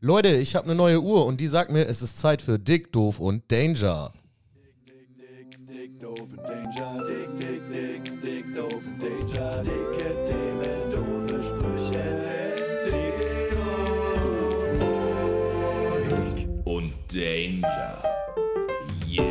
Leute, ich habe eine neue Uhr und die sagt mir, es ist Zeit für Dick, Doof und Danger. Dick, doof und Danger, dick, dick, dick, dick, doof und Danger, dicke Themen, doofe Sprüche, dick und Danger. Yeah.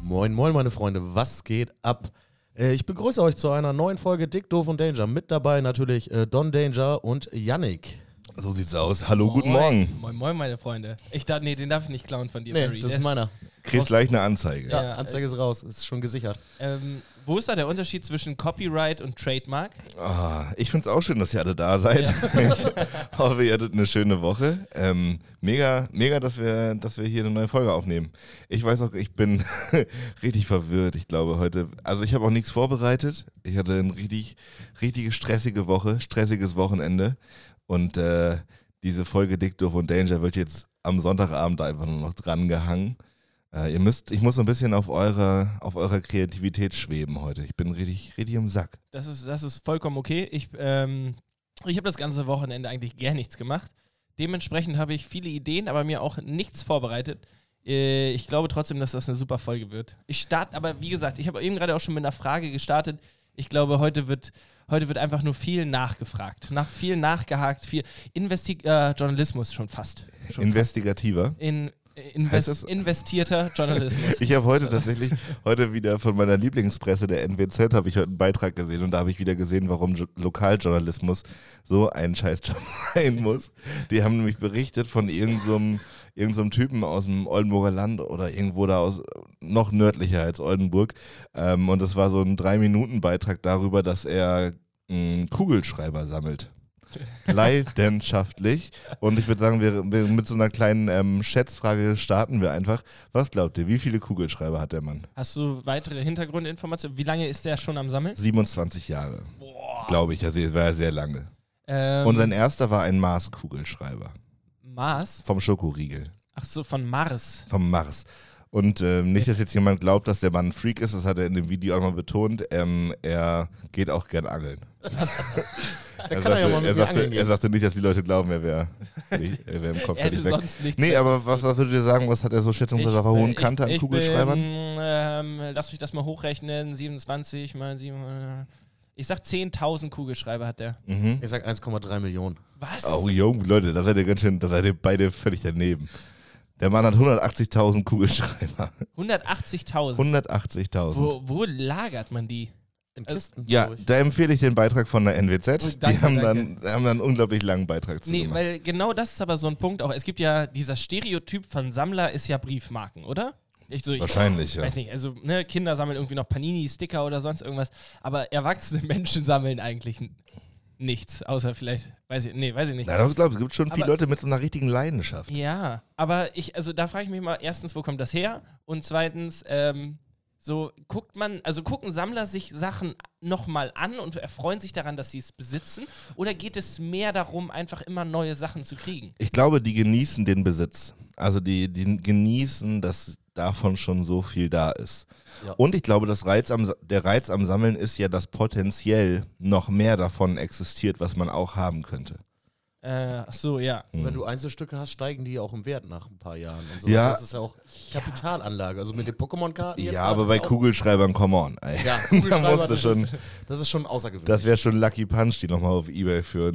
Moin, moin, meine Freunde, was geht ab? Äh, ich begrüße euch zu einer neuen Folge Dick, Doof und Danger. Mit dabei natürlich äh, Don Danger und Yannick. So sieht's aus. Hallo, guten Morgen. Moin, moin, meine Freunde. Ich dachte, nee, den darf ich nicht klauen von dir, Nee, Barry. das ist meiner. Kriegst gleich eine Anzeige. Ja, Ja, Anzeige ist raus, ist schon gesichert. Ähm, wo ist da der Unterschied zwischen Copyright und Trademark? Ah, ich find's auch schön, dass ihr alle da seid. Ich hoffe, ihr hattet eine schöne Woche. Ähm, mega, mega, dass wir, dass wir hier eine neue Folge aufnehmen. Ich weiß auch, ich bin richtig verwirrt. Ich glaube heute, also ich habe auch nichts vorbereitet. Ich hatte eine richtig, richtige stressige Woche, stressiges Wochenende. Und äh, diese Folge Dick, Doof und Danger wird jetzt am Sonntagabend einfach nur noch dran gehangen. Äh, ihr müsst, ich muss so ein bisschen auf eurer, auf eurer Kreativität schweben heute. Ich bin richtig, richtig im Sack. Das ist, das ist vollkommen okay. Ich, ähm, ich habe das ganze Wochenende eigentlich gar nichts gemacht. Dementsprechend habe ich viele Ideen, aber mir auch nichts vorbereitet. Äh, Ich glaube trotzdem, dass das eine super Folge wird. Ich starte, aber wie gesagt, ich habe eben gerade auch schon mit einer Frage gestartet. Ich glaube, heute wird, heute wird einfach nur viel nachgefragt. Nach viel nachgehakt, viel Investi äh, Journalismus schon fast. Schon Investigativer. in, Heißt invest, das- investierter Journalismus. Ich habe heute tatsächlich, heute wieder von meiner Lieblingspresse, der NWZ, habe ich heute einen Beitrag gesehen und da habe ich wieder gesehen, warum Jo- Lokaljournalismus so ein Scheißjob sein muss. Die haben nämlich berichtet von irgendeinem irgend so einem Typen aus dem Oldenburger Land oder irgendwo da aus, noch nördlicher als Oldenburg. Ähm, und das war so ein Drei-Minuten-Beitrag darüber, dass er mh, Kugelschreiber sammelt. Leidenschaftlich. Und ich würde sagen, wir, wir mit so einer kleinen ähm, Schätzfrage starten wir einfach. Was glaubt ihr, wie viele Kugelschreiber hat der Mann? Hast du weitere Hintergrundinformationen? Wie lange ist der schon am Sammeln? 27 Jahre. Glaube ich, also das war ja sehr lange. Ähm, Und sein erster war ein Mars-Kugelschreiber. Mars? Vom Schokoriegel. Ach so, von Mars. Vom Mars. Und ähm, nicht, dass jetzt jemand glaubt, dass der Mann ein Freak ist, das hat er in dem Video auch mal betont. Ähm, er geht auch gern angeln. Da Er kann er ja mal sagte, er, mir sagte, er sagte nicht, dass die Leute glauben, er wäre er wär im Kopf Er hätte völlig weg. sonst nichts Nee, aber was, was würdet ihr sagen, was hat er so schätzungsweise auf der hohen Kante an ich Kugelschreibern? Bin, ähm, lass mich das mal hochrechnen. 27 mal 7. Äh, ich sag 10.000 Kugelschreiber hat der. Mhm. Ich sag 1,3 Millionen. Was? Oh, jung, Leute, da seid ihr ganz schön, da seid ihr beide völlig daneben. Der Mann hat 180.000 Kugelschreiber. 180.000. 180.000. Wo, wo lagert man die? In Kisten, Ja, da empfehle ich den Beitrag von der NWZ. Oh, die danke, haben danke. dann, haben dann einen unglaublich langen Beitrag zu Nee, gemacht. weil genau das ist aber so ein Punkt auch. Es gibt ja dieser Stereotyp von Sammler ist ja Briefmarken, oder? Ich, so, ich Wahrscheinlich, ja. weiß nicht, also ne, Kinder sammeln irgendwie noch Panini, Sticker oder sonst irgendwas, aber erwachsene Menschen sammeln eigentlich nichts, außer vielleicht, weiß ich, nee, weiß ich nicht. Nein, ich glaube, es gibt schon viele Aber- Leute mit so einer richtigen Leidenschaft. Ja, aber ich, also da frage ich mich mal, erstens, wo kommt das her? Und zweitens, ähm, so guckt man, also gucken Sammler sich Sachen nochmal an und erfreuen sich daran, dass sie es besitzen? Oder geht es mehr darum, einfach immer neue Sachen zu kriegen? Ich glaube, die genießen den Besitz. Also die, die genießen, dass davon schon so viel da ist. Ja. Und ich glaube, das Reiz am, der Reiz am Sammeln ist ja, dass potenziell noch mehr davon existiert, was man auch haben könnte. Äh, ach so, ja. Wenn du Einzelstücke hast, steigen die auch im Wert nach ein paar Jahren. So. Ja. Das ist ja auch Kapitalanlage. Also mit den Pokémon-Karten. Ja, aber bei Kugelschreibern, come on. Ey. Ja, da Kugelschreiber, du das, schon, ist, das ist schon außergewöhnlich. das wäre schon Lucky Punch, die nochmal auf Ebay für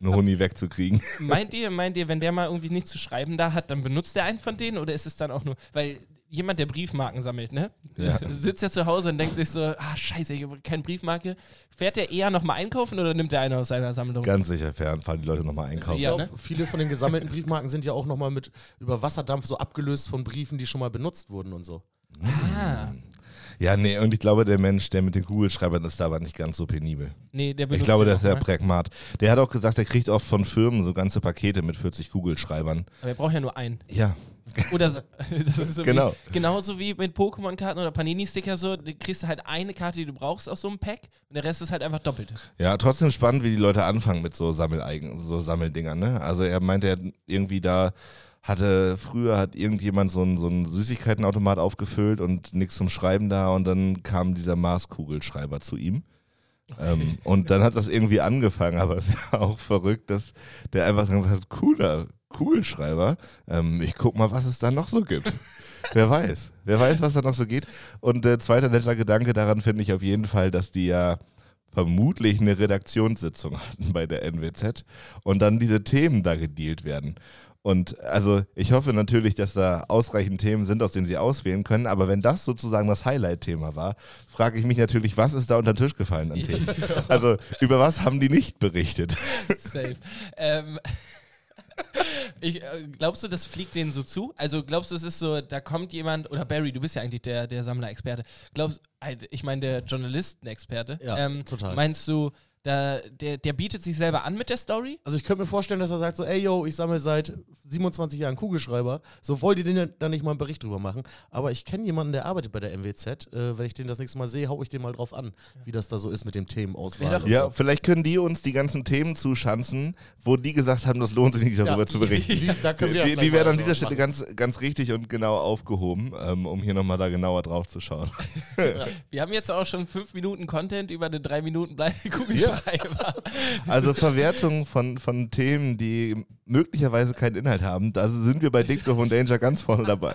einen Huni wegzukriegen. Meint ihr, meint ihr, wenn der mal irgendwie nichts zu schreiben da hat, dann benutzt der einen von denen oder ist es dann auch nur, weil jemand, der Briefmarken sammelt, ne? Ja. Sitzt ja zu Hause und denkt sich so, ah scheiße, ich habe keine Briefmarke. Fährt der eher nochmal einkaufen oder nimmt der eine aus seiner Sammlung? Ganz sicher fern, fahren die Leute nochmal einkaufen. ich Ja, glaube, ne? viele von den gesammelten Briefmarken sind ja auch nochmal mit über Wasserdampf so abgelöst von Briefen, die schon mal benutzt wurden und so. Ah, Ja, nee, und ich glaube, der Mensch, der mit den Kugelschreibern ist, da war nicht ganz so penibel. nee, der benutzt Ich glaube, der ist auch sehr mal. Pragmat. Der hat auch gesagt, er kriegt oft von Firmen so ganze Pakete mit 40 Kugelschreibern. Aber er braucht ja nur einen. Ja, Oder so, das ist so Genau. Wie, genauso wie mit Pokémon-Karten oder Panini-Sticker so, du kriegst halt eine Karte, die du brauchst aus so einem Pack und der Rest ist halt einfach doppelt. ja, trotzdem spannend, wie die Leute anfangen mit so Sammeleigen, so Sammeldingern, ne? Also er meinte, er hat irgendwie da hatte, früher hat irgendjemand so einen, so einen Süßigkeitenautomat aufgefüllt und nichts zum Schreiben da und dann kam dieser Maßkugelschreiber zu ihm. Ähm, und dann hat das irgendwie angefangen, aber es ist ja auch verrückt, dass der einfach gesagt hat, cooler, cool Schreiber, ähm, ich guck mal, was es da noch so gibt. Wer weiß, wer weiß, was da noch so geht. Und äh, zweiter netter Gedanke daran finde ich auf jeden Fall, dass die ja vermutlich eine Redaktionssitzung hatten bei der NWZ und dann diese Themen da gedealt werden. Und also ich hoffe natürlich, dass da ausreichend Themen sind, aus denen sie auswählen können. Aber wenn das sozusagen das Highlight-Thema war, frage ich mich natürlich, was ist da unter den Tisch gefallen an Themen? Also über was haben die nicht berichtet? Safe. ähm, ich, äh, glaubst du, das fliegt denen so zu? Also glaubst du, es ist so, da kommt jemand, oder Barry, du bist ja eigentlich der, der Sammler-Experte. Glaubst ich meine, der Journalisten-Experte. Ja, ähm, total. Meinst du, da, der, der bietet sich selber an mit der Story? Also ich könnte mir vorstellen, dass er sagt so, ey yo, ich sammle seit 27 Jahren Kugelschreiber. So wollt ihr denn da nicht mal einen Bericht drüber machen? Aber ich kenne jemanden, der arbeitet bei der MWZ. Äh, wenn ich den das nächste Mal sehe, hau ich den mal drauf an, wie das da so ist mit dem Themenauswahl. Ja, so. vielleicht können die uns die ganzen Themen zuschanzen, wo die gesagt haben, das lohnt sich nicht darüber Ja. zu berichten. Die, da Die, die werden mal an dieser Stelle ganz, ganz richtig und genau aufgehoben, ähm, um hier nochmal da genauer drauf zu schauen. Wir haben jetzt auch schon fünf Minuten Content über eine drei Minuten Blei Kugelschreiber. Also Verwertung von, von Themen, die möglicherweise keinen Inhalt haben, da sind wir bei Dick Doof und Danger ganz vorne dabei.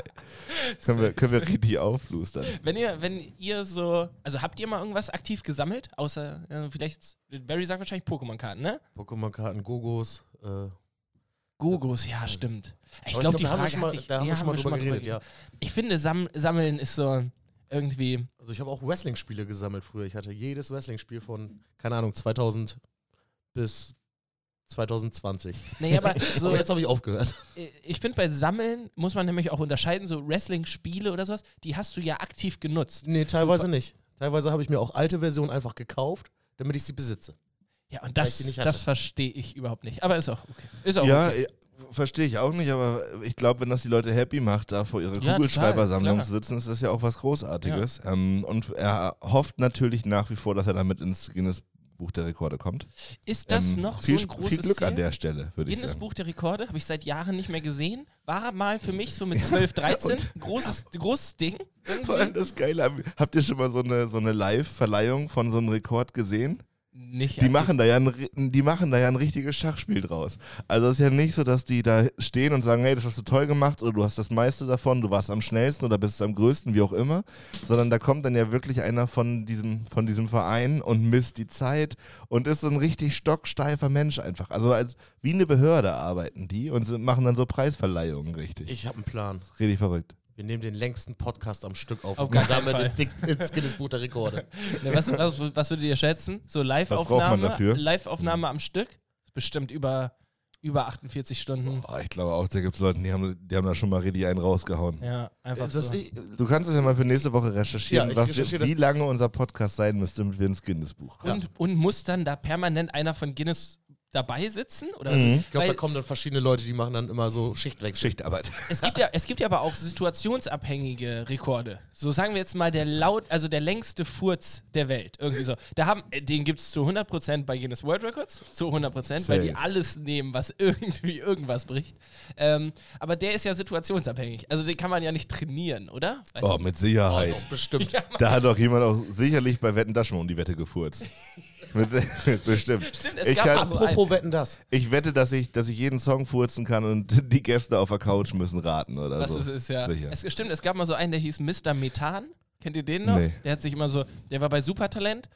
Können wir, können wir richtig auflustern. Wenn ihr, wenn ihr so, also habt ihr mal irgendwas aktiv gesammelt? Außer, äh, vielleicht, Barry sagt wahrscheinlich Pokémon-Karten, ne? Pokémon-Karten, Gogos. Äh, Gogos, ja, stimmt. Ich glaube, die da haben wir Frage schon mal, hatte ich, da haben wir schon mal drüber geredet, ja. Ich finde, Sam Sammeln ist so irgendwie, Also ich habe auch Wrestling-Spiele gesammelt früher. Ich hatte jedes Wrestling-Spiel von, keine Ahnung, 2000 bis 2020. nee, aber so, Aber jetzt habe ich aufgehört. ich finde, bei Sammeln muss man nämlich auch unterscheiden, so Wrestling-Spiele oder sowas, die hast du ja aktiv genutzt. Nee, teilweise nicht. Teilweise habe ich mir auch alte Versionen einfach gekauft, damit ich sie besitze. Ja, und das, das verstehe ich überhaupt nicht. Aber ist auch okay. Ist auch Ja, okay. Verstehe ich auch nicht, aber ich glaube, wenn das die Leute happy macht, da vor ihrer Ja, Kugelschreibersammlung zu sitzen, ist das ja auch was Großartiges. Ähm, und er hofft natürlich nach wie vor, dass er damit ins Guinness Buch der Rekorde kommt. Ist das Ähm, noch viel, so ein großes Viel Glück Ziel? an der Stelle, würde ich Guinness sagen. Buch der Rekorde habe ich seit Jahren nicht mehr gesehen. War mal für mich so mit 12, 13 großes, großes Ding. Vor allem Irgendwie. das Geile, hab- habt ihr schon mal so eine, so eine Live-Verleihung von so einem Rekord gesehen? Nicht Die machen, da ja ein, die machen da ja ein richtiges Schachspiel draus. Also es ist ja nicht so, dass die da stehen und sagen, hey, das hast du toll gemacht oder du hast das meiste davon, du warst am schnellsten oder bist am größten, wie auch immer. Sondern da kommt dann ja wirklich einer von diesem, von diesem Verein und misst die Zeit und ist so ein richtig stocksteifer Mensch einfach. Also als wie eine Behörde arbeiten die und sind, machen dann so Preisverleihungen richtig. Ich habe einen Plan. richtig verrückt. Wir nehmen den längsten Podcast am Stück auf. Auf und damit ins- ins Guinness Buch der Rekorde. Ne, was, was, was würdet ihr schätzen? So Live-Aufnahme dafür? Live-Aufnahme am Stück? Bestimmt über, über 48 Stunden. Oh, ich glaube auch, da gibt es Leute, die haben, die haben da schon mal richtig einen rausgehauen. Ja, einfach Das, so. ich, Du kannst es ja mal für nächste Woche recherchieren, Ja, was wie lange unser Podcast sein müsste, damit wir ins Guinness-Buch kommen. Und, und muss dann da permanent einer von Guinness dabei sitzen? Oder Mhm. so? ich glaube, da kommen dann verschiedene Leute, die machen dann immer so Schichtwechsel. Schichtarbeit. es, gibt ja, es gibt ja aber auch situationsabhängige Rekorde. So sagen wir jetzt mal der laut, also der längste Furz der Welt. Irgendwie so. Da haben, äh, den gibt es zu 100% bei Guinness World Records. Zu 100%, weil die alles nehmen, was irgendwie irgendwas bricht. Ähm, aber der ist ja situationsabhängig. Also den kann man ja nicht trainieren, oder? Weißt Oh, du? mit Sicherheit. Doch, bestimmt. Ja, Da hat doch jemand auch sicherlich bei Wetten das schon mal um die Wette gefurzt. mit, bestimmt. Stimmt, es Ich gab kann-. Apropos wetten das. Ich wette, dass ich, dass ich jeden Song furzen kann und die Gäste auf der Couch müssen raten oder Was so. es ist, ja. Sicher. Es, stimmt, es gab mal so einen, der hieß Mr. Methan. Kennt ihr den noch? Nee. Der hat sich immer so, der war bei Supertalent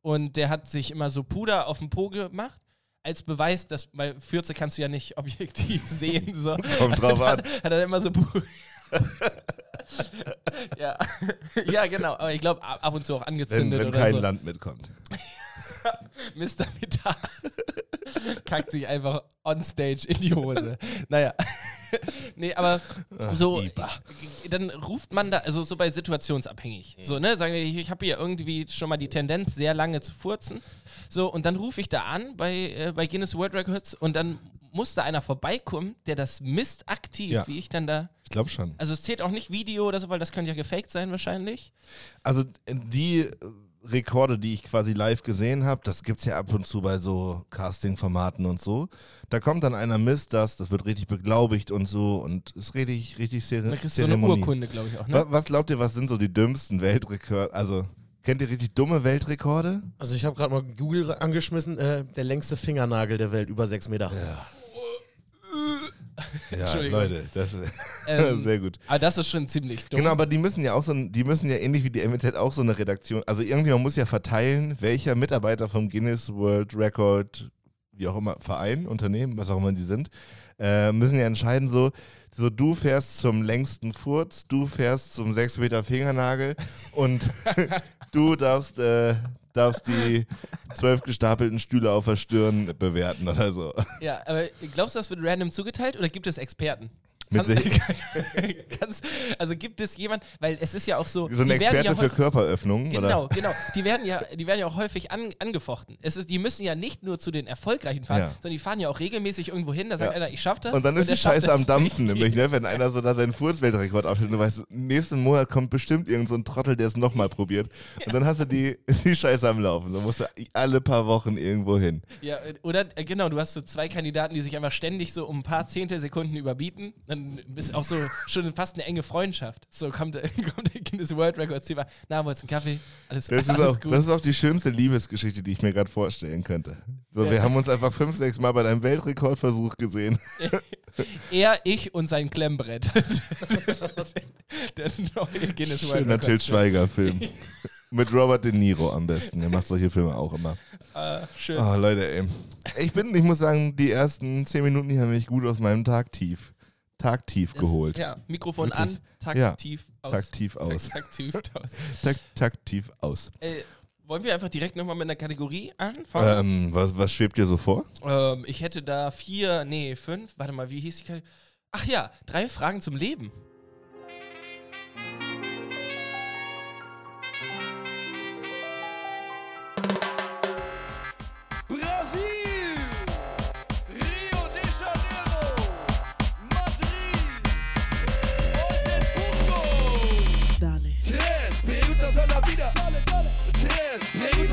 und der hat sich immer so Puder auf den Po gemacht. Als Beweis, dass bei Fürze kannst du ja nicht objektiv sehen. So. Kommt drauf Hat an. er- Hat er immer so Puder. ja. ja, genau. Aber ich glaube, ab und zu auch Wenn, angezündet wenn oder kein so. Land mitkommt. Mr. Methan kackt sich einfach on stage in die Hose. Naja. nee, aber so, dann ruft man da, also so bei situationsabhängig. So, ne, sagen wir, ich, ich habe hier irgendwie schon mal die Tendenz, sehr lange zu furzen. So, und dann rufe ich da an bei, äh, bei Guinness World Records und dann muss da einer vorbeikommen, der das misst aktiv, Ja. wie ich dann da. Ich glaube schon. Also es zählt auch nicht Video oder so, weil das könnte ja gefaked sein wahrscheinlich. Also die äh, Rekorde, die ich quasi live gesehen habe, das gibt es ja ab und zu bei so Casting-Formaten und so. Da kommt dann einer, misst das, das wird richtig beglaubigt und so und ist richtig, richtig Da Cere kriegst du so eine Zeremonie. Urkunde, glaube ich auch, ne? Was glaubt ihr, was sind so die dümmsten Weltrekorde? Also Kennt ihr richtig dumme Weltrekorde? Also ich habe gerade mal Google angeschmissen, äh, der längste Fingernagel der Welt, über sechs Meter. Ja, Entschuldigung. Leute, das ist Ähm, sehr gut. Aber das ist schon ziemlich dumm. Genau, aber die müssen ja auch so, die müssen ja ähnlich wie die MWZ auch so eine Redaktion, also irgendjemand muss ja verteilen, welcher Mitarbeiter vom Guinness World Record, wie auch immer, Verein, Unternehmen, was auch immer die sind, äh, müssen ja entscheiden, so, so du fährst zum längsten Furz, du fährst zum 6 Meter Fingernagel und du darfst, äh, darfst die zwölf gestapelten Stühle auf der Stirn bewerten oder so. Ja, aber glaubst du, das wird random zugeteilt oder gibt es Experten? Mit Kannst, also gibt es jemand, weil es ist ja auch so. so ein Experte ja für Körperöffnungen, Genau, oder? genau. Die werden ja, die werden ja auch häufig an, angefochten. Es ist, die müssen ja nicht nur zu den Erfolgreichen fahren, Ja. sondern die fahren ja auch regelmäßig irgendwo hin, da sagt Ja. einer, ich schaff das. Und dann ist der die Scheiße am Dampfen, nicht. nämlich, ne? wenn einer so da seinen Furzweltrekord aufstellt und du weißt, nächsten Monat kommt bestimmt irgend so ein Trottel, der es nochmal probiert. Und dann hast du die, die Scheiße am Laufen. Dann musst du alle paar Wochen irgendwo hin. Ja, äh, oder äh, genau, du hast so zwei Kandidaten, die sich einfach ständig so um ein paar Zehntelsekunden überbieten. Dann bist auch so schon fast eine enge Freundschaft. So kommt, kommt der Guinness World Records Thema. Na, wollt's einen Kaffee? Alles, Das ist, alles auch, gut. das ist auch die schönste Liebesgeschichte, die ich mir gerade vorstellen könnte. So, wir Ja. haben uns einfach fünf, sechs Mal bei deinem Weltrekordversuch gesehen. er, ich und sein Klemmbrett. der neue Guinness World Schöner Til Records. Schweiger-Film. Mit Robert De Niro am besten. Der macht solche Filme auch immer. Äh, schön. Oh, Leute, ey. Ich bin, ich muss sagen, die ersten zehn Minuten die haben mich gut aus meinem Tagtief, Tagtief Das- geholt. Ja, Mikrofon Wirklich. an, taktiv aus. Taktiv aus. Taktiv aus. Tak taktiv aus. Äh, wollen wir einfach direkt nochmal mit einer Kategorie anfangen? Ähm, was, was schwebt dir so vor? Ähm, ich hätte da vier, nee, fünf. Warte mal, wie hieß die Kategorie? Ach ja, drei Fragen zum Leben.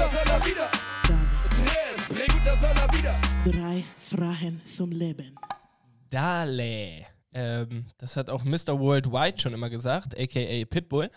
Preguntas a la vida. dale. Tres preguntas a la vida. Drei Fragen zum Leben. Dale. Ähm, das hat auch Mr. Worldwide schon immer gesagt, aka Pitbull.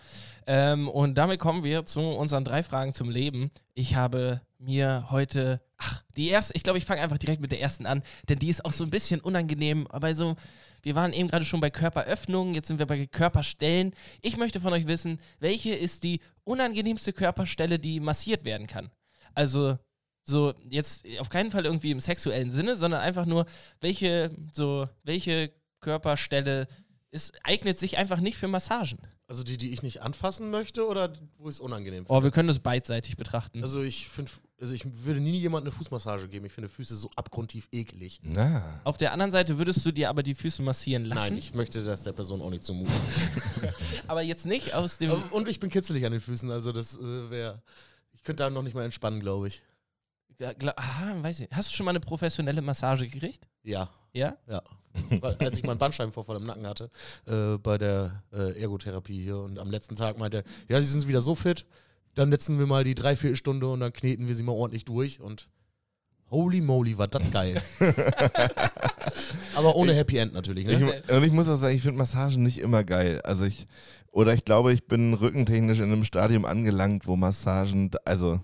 Ähm, und damit kommen wir zu unseren drei Fragen zum Leben. Ich habe mir heute, ach, die erste, ich glaube, ich fange einfach direkt mit der ersten an, denn die ist auch so ein bisschen unangenehm, aber so, wir waren eben gerade schon bei Körperöffnungen, jetzt sind wir bei Körperstellen. Ich möchte von euch wissen, welche ist die unangenehmste Körperstelle, die massiert werden kann? Also, so jetzt auf keinen Fall irgendwie im sexuellen Sinne, sondern einfach nur, welche, so, welche Körperstelle ist, eignet sich einfach nicht für Massagen. Also die, die ich nicht anfassen möchte oder wo ich es unangenehm finde? Oh, wir können das beidseitig betrachten. Also ich finde, also ich würde nie jemandem eine Fußmassage geben. Ich finde Füße so abgrundtief eklig. Na. Auf der anderen Seite würdest du dir aber die Füße massieren lassen. Nein, ich möchte das der Person auch nicht zumuten. aber jetzt nicht aus dem. Und ich bin kitzelig an den Füßen, also das äh, wäre. Ich könnte da noch nicht mal entspannen, glaube ich. Ja, gla- Aha, weiß ich. Hast du schon mal eine professionelle Massage gekriegt? Ja, Ja? ja. Weil, als ich meinen Bandscheibenvorfall im Nacken hatte, äh, bei der äh, Ergotherapie hier und am letzten Tag meinte er, ja, sie sind wieder so fit, dann netzen wir mal die Dreiviertelstunde und dann kneten wir sie mal ordentlich durch und holy moly, war das geil. Aber ohne Happy End natürlich, Ich, ne? und ich muss auch sagen, ich finde Massagen nicht immer geil. Also ich, oder ich glaube, ich bin rückentechnisch in einem Stadium angelangt, wo Massagen, also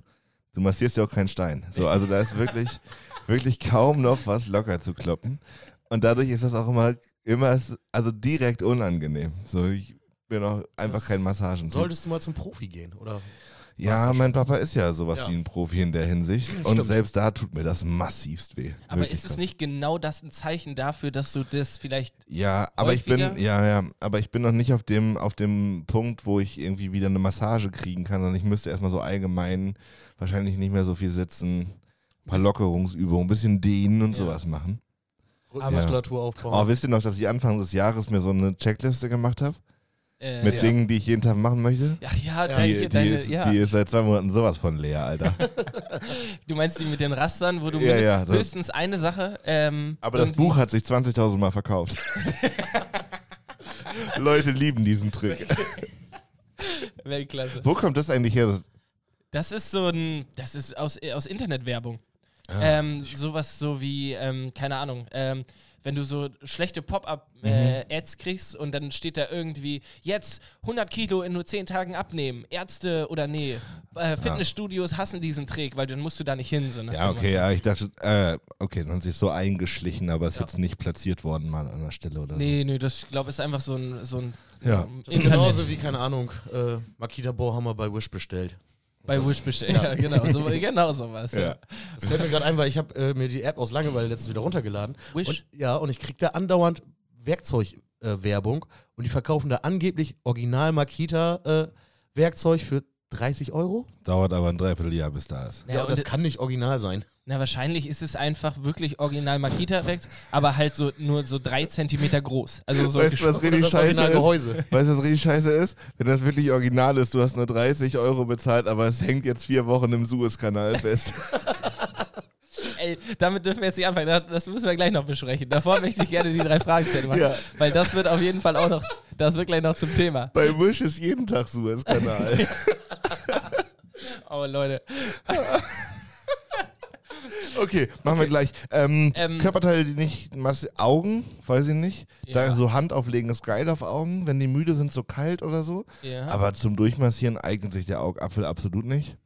du massierst ja auch keinen Stein. So, also da ist wirklich, wirklich kaum noch was locker zu kloppen. Und dadurch ist das auch immer, immer, also direkt unangenehm. So, ich bin auch einfach kein Massagen. Solltest du mal zum Profi gehen, oder? Ja, mein Papa ist ja sowas Ja. wie ein Profi in der Hinsicht. Und Stimmt. selbst da tut mir das massivst weh. Aber Wirklich ist es krass. nicht genau das ein Zeichen dafür, dass du das vielleicht. Ja, aber ich bin, ja, ja, aber ich bin noch nicht auf dem, auf dem Punkt, wo ich irgendwie wieder eine Massage kriegen kann, sondern ich müsste erstmal so allgemein wahrscheinlich nicht mehr so viel sitzen, ein paar Lockerungsübungen, ein bisschen dehnen und Ja. sowas machen. Rückenmuskulatur Oh, aufbauen. wisst ihr noch, dass ich Anfang des Jahres mir so eine Checkliste gemacht habe? Äh, Mit ja. Dingen, die ich jeden Tag machen möchte? Ja, ja, Ja, dein, Die, hier, die, deine, ist, ja. die ist seit zwei Monaten sowas von leer, Alter. Du meinst die mit den Rastern, wo du Ja, ja, höchstens eine Sache. Ähm, Aber das Buch hat sich 20.000 Mal verkauft. Leute lieben diesen Trick. Weltklasse. Wo kommt das eigentlich her? Das ist so ein, das ist aus, äh, aus Internetwerbung. Ah, ähm, sowas so wie, ähm, keine Ahnung, ähm, wenn du so schlechte Mhm. Pop-up-Ads kriegst und dann steht da irgendwie, jetzt 100 Kilo in nur 10 Tagen abnehmen, Ärzte oder nee, äh, Fitnessstudios hassen diesen Trick, weil dann musst du da nicht hin. So Ja, okay, ja, ich dachte, äh, okay, dann hat sich so eingeschlichen, aber ist jetzt nicht platziert worden mal an der Stelle oder Nee, nee, das ich glaube ist einfach so ein, so ein Ja. Das ist Internet genauso wie, keine Ahnung, äh, Makita Bohrhammer bei Wish bestellt. Bei Wish bestellt. Ja, genau, so, genau sowas. so. Ja. Ja. Das fällt mir gerade ein, weil ich habe äh, mir die App aus Langeweile letztens wieder runtergeladen. Wish? Und, ja, und ich krieg da andauernd Werkzeugwerbung äh, und die verkaufen da angeblich original Makita äh, Werkzeug für 30 Euro. Dauert aber ein Dreivierteljahr, bis da ist. Ja, Ja, und das kann nicht original sein. Na, wahrscheinlich ist es einfach wirklich original Makita weg, aber halt so nur so drei Zentimeter groß. Also so Weißt du, was richtig das scheiße ist? Gehäuse. Weißt du, was richtig scheiße ist? Wenn das wirklich original ist, du hast nur 30 Euro bezahlt, aber es hängt jetzt vier Wochen im Suezkanal fest. Ey, damit dürfen wir jetzt nicht anfangen. Das- müssen wir gleich noch besprechen. Davor möchte ich gerne die drei Fragen machen. Ja. Weil das wird auf jeden Fall auch noch, das wird gleich noch zum Thema. Bei Wish ist jeden Tag Suezkanal. Oh, Leute. Okay, machen wir gleich. Ähm, Ähm, Körperteile, die nicht Augen, weiß ich nicht. Da Ja. so Hand auflegen ist geil auf Augen, wenn die müde sind, so kalt oder so. Ja. Aber zum Durchmassieren eignet sich der Augapfel absolut nicht.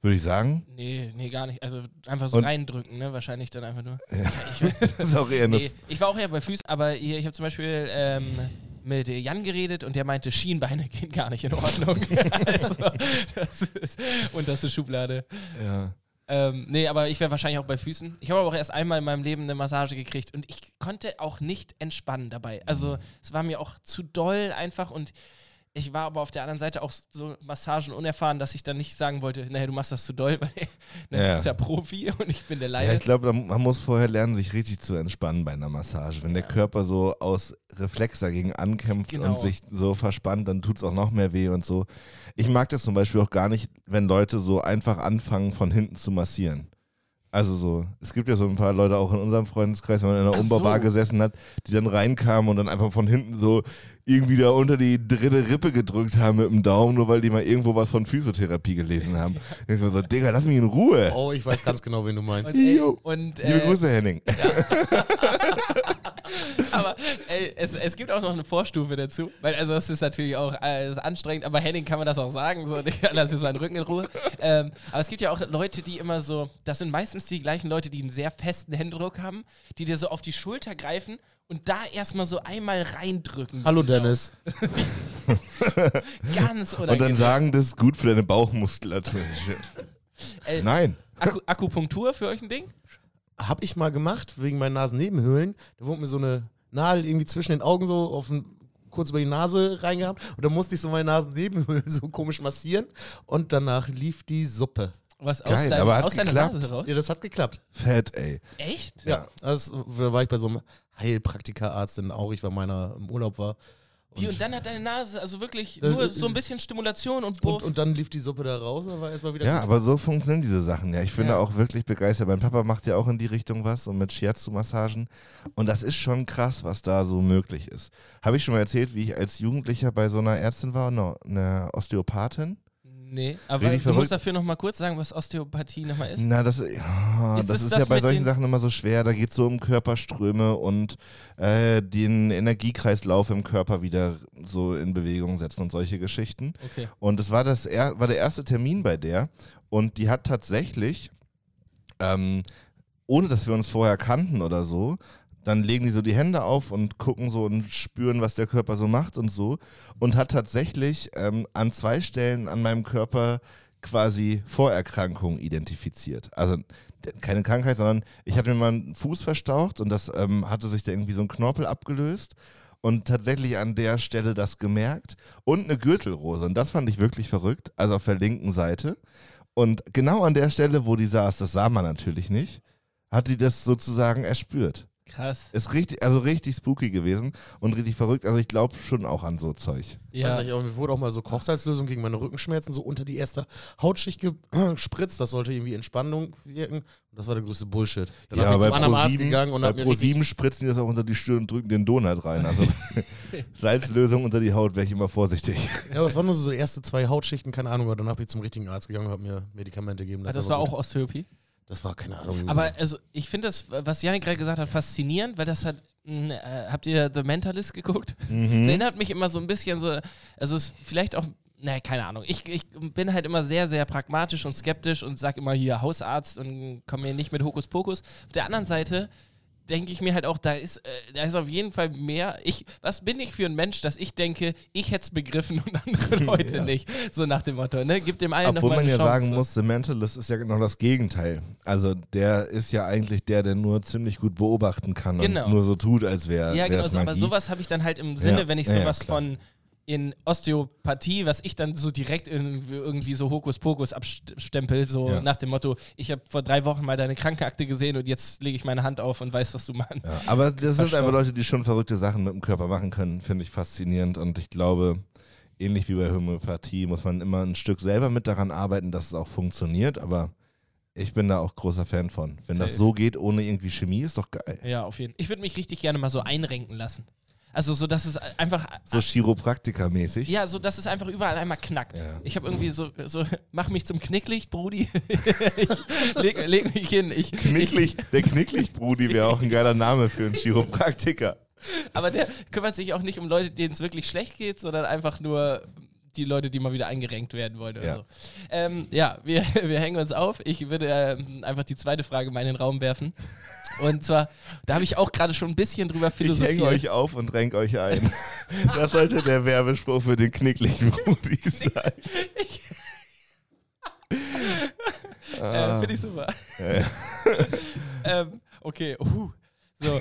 Würde ich sagen. nee, nee, gar nicht. Also einfach so Und- reindrücken, ne? Wahrscheinlich dann einfach nur. Das ist auch eher. Nee, ich war auch eher bei Füßen, aber hier, ich habe zum Beispiel ähm, mit Jan geredet und der meinte, Schienbeine gehen gar nicht in Ordnung. also, das ist, unterste Schublade. Ja. Ähm, nee, aber ich wäre wahrscheinlich auch bei Füßen. Ich habe aber auch erst einmal in meinem Leben eine Massage gekriegt und ich konnte auch nicht entspannen dabei. Also es war mir auch zu doll einfach und ich war aber auf der anderen Seite auch so Massagen unerfahren, dass ich dann nicht sagen wollte, naja, du machst das zu doll, weil ne, Ja. du bist ja Profi und ich bin der Laie. Ja, ich glaube, man muss vorher lernen, sich richtig zu entspannen bei einer Massage. Wenn der Körper so aus Reflex dagegen ankämpft Genau. und sich so verspannt, dann tut es auch noch mehr weh und so. Ich mag das zum Beispiel auch gar nicht, wenn Leute so einfach anfangen, von hinten zu massieren. Also so, es gibt ja so ein paar Leute auch in unserem Freundeskreis, wenn man in einer Umbaubar so. gesessen hat, die dann reinkamen und dann einfach von hinten so irgendwie da unter die dritte Rippe gedrückt haben mit dem Daumen, nur weil die mal irgendwo was von Physiotherapie gelesen haben. Ich war so, Digga, lass mich in Ruhe. Oh, ich weiß ganz genau, wen du meinst. und, ey, Jo. und Liebe äh, Grüße, Henning. Aber ey, es, es gibt auch noch eine Vorstufe dazu, weil also das ist natürlich auch äh, ist anstrengend, aber Henning kann man das auch sagen, so, lass jetzt meinen Rücken in Ruhe. Ähm, aber es gibt ja auch Leute, die immer so, das sind meistens die gleichen Leute, die einen sehr festen Händedruck haben, die dir so auf die Schulter greifen und da erstmal so einmal reindrücken. Hallo Dennis. Ganz Und unangenehm. dann sagen, das ist gut für deine Bauchmuskulatur. Ey, Nein. Akku Akupunktur für euch ein Ding? Hab ich mal gemacht, wegen meinen Nasennebenhöhlen. Da wurde mir so eine Nadel irgendwie zwischen den Augen so auf den, kurz über die Nase reingehabt. Und dann musste ich so meine Nasennebenhöhlen so komisch massieren. Und danach lief die Suppe. Was aus, Geil, deinem, aber aus deiner geklappt? Nase raus? Ja, das hat geklappt. Fett, ey. Echt? Ja. Das, da war ich bei so einem Heilpraktikerarzt in Aurich, weil meiner im Urlaub war. Wie, und dann hat deine Nase also wirklich nur äh, so ein bisschen Stimulation und Buff. und, und dann lief die Suppe da raus und war erstmal wieder Ja, gut. aber so funktionieren diese Sachen. Ja, ich bin Ja. da auch wirklich begeistert. Mein Papa macht ja auch in die Richtung was und mit Shiatsu-Massagen. Und das ist schon krass, was da so möglich ist. Habe ich schon mal erzählt, wie ich als Jugendlicher bei so einer Ärztin war, einer, einer Osteopathin? Nee, aber du musst dafür nochmal kurz sagen, was Osteopathie nochmal ist. Na, das, ja, Ist das das ist das ja bei solchen Sachen immer so schwer. Da geht es so um Körperströme und äh, den Energiekreislauf im Körper wieder so in Bewegung setzen und solche Geschichten. Okay. Und es war, das er war der erste Termin bei der. Und die hat tatsächlich, ähm, ohne dass wir uns vorher kannten oder so, dann legen die so die Hände auf und gucken so und spüren, was der Körper so macht und so. Und hat tatsächlich ähm, an zwei Stellen an meinem Körper quasi Vorerkrankungen identifiziert. Also keine Krankheit, sondern ich hatte mir mal einen Fuß verstaucht und das ähm, hatte sich da irgendwie so ein Knorpel abgelöst und tatsächlich an der Stelle das gemerkt und eine Gürtelrose. Und das fand ich wirklich verrückt, also auf der linken Seite. Und genau an der Stelle, wo die saß, das sah man natürlich nicht, hat die das sozusagen erspürt. Krass. Ist richtig, also richtig spooky gewesen und richtig verrückt. Also ich glaube schon auch an so Zeug. Ja. Weiß nicht, aber mir wurde auch mal so Kochsalzlösung gegen meine Rückenschmerzen so unter die erste Hautschicht gespritzt. Das sollte irgendwie Entspannung wirken. Und das war der größte Bullshit. Dann ja, bei zum anderen Arzt Pro7 gegangen und bei hab mir Pro richtig, 7 spritzen die das auch unter die Stirn und drücken den Donut rein. Also Salzlösung unter die Haut wäre ich immer vorsichtig. Ja, aber es waren nur so die ersten zwei Hautschichten, keine Ahnung. Aber dann habe ich zum richtigen Arzt gegangen und habe mir Medikamente gegeben. Ah, das war auch Osteopie? Das war keine Ahnung. Aber so. also, ich finde das, was Janik gerade gesagt hat, faszinierend, weil das hat. Äh, habt ihr The Mentalist geguckt? Mhm. Das erinnert mich immer so ein bisschen so, also es ist vielleicht auch, naja, keine Ahnung. Ich, ich bin halt immer sehr, sehr pragmatisch und skeptisch und sag immer hier Hausarzt und komme mir nicht mit Hokuspokus. Auf der anderen Seite denke ich mir halt auch, da ist, äh, da ist auf jeden Fall mehr. Ich, was bin ich für ein Mensch, dass ich denke, ich hätte es begriffen und andere Leute nicht. So nach dem Motto, ne? Gib dem einen Obwohl noch mal man ja Chance. sagen muss, The Mentalist ist ja genau das Gegenteil. Also der ist ja eigentlich der, der nur ziemlich gut beobachten kann Genau. und nur so tut, als wäre Ja, genau, so, aber sowas habe ich dann halt im Sinne, Ja, wenn ich ja, ja, sowas klar. von in Osteopathie, was ich dann so direkt irgendwie, irgendwie so Hokuspokus abstempel, so Ja. nach dem Motto, ich habe vor drei Wochen mal deine Krankenakte gesehen und jetzt lege ich meine Hand auf und weiß, was du meinst. Ja, aber das sind einfach Leute, die schon verrückte Sachen mit dem Körper machen können, finde ich faszinierend. Und ich glaube, ähnlich wie bei Homöopathie muss man immer ein Stück selber mit daran arbeiten, dass es auch funktioniert. Aber ich bin da auch großer Fan von. Wenn das Safe. so geht, ohne irgendwie Chemie, ist doch geil. Ja, auf jeden Fall. Ich würde mich richtig gerne mal so einrenken lassen. Also so, dass es einfach, So Chiropraktiker-mäßig. ja, so, dass es einfach überall einmal knackt. Ja. Ich habe irgendwie so, so, mach mich zum Knicklicht, Brudi. ich leg, leg mich hin. Ich, Knicklicht, der Knicklicht-Brudi wäre auch ein geiler Name für einen Chiropraktiker. Aber der kümmert sich auch nicht um Leute, denen es wirklich schlecht geht, sondern einfach nur die Leute, die mal wieder eingerenkt werden wollen oder Ja. so. Ähm, ja, wir, wir hängen uns auf. Ich würde ähm, einfach die zweite Frage mal in den Raum werfen. Und zwar, da habe ich auch gerade schon ein bisschen drüber Ich philosophiert. hänge euch auf und renk euch ein. Das sollte der Werbespruch für den Knicklicht-Brudi sein. Äh, Finde ich super. Ja. ähm, okay, uh, so.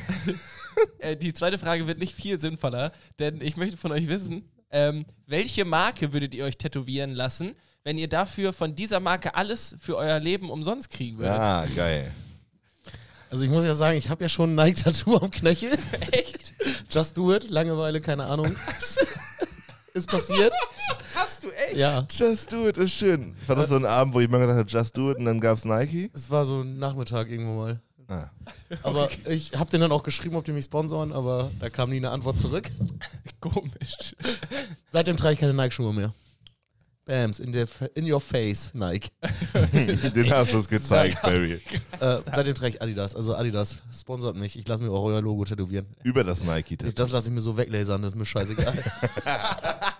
äh, die zweite Frage wird nicht viel sinnvoller, denn ich möchte von euch wissen, ähm, welche Marke würdet ihr euch tätowieren lassen, wenn ihr dafür von dieser Marke alles für euer Leben umsonst kriegen würdet? Ah, geil. Also ich muss ja sagen, ich habe ja schon ein Nike-Tattoo am Knöchel. Echt? Just do it, Langeweile, keine Ahnung. Ist passiert. Hast du echt? Ja. Just do it ist schön. War das so ein Abend, wo jemand gesagt hat, just do it und dann gab's Nike? Es war so ein Nachmittag irgendwo mal. Ah. Aber ich habe denen dann auch geschrieben, ob die mich sponsoren, aber da kam nie eine Antwort zurück. Komisch. Seitdem trage ich keine Nike-Schuhe mehr. Bams, in, der, in your face, Nike. Den hast du es gezeigt, Barry. Äh, seitdem trage ich Adidas. Also Adidas sponsert mich. Ich lasse mir auch euer Logo tätowieren. Über das Nike-Tattoo. Das lasse ich mir so weglasern, das ist mir scheißegal.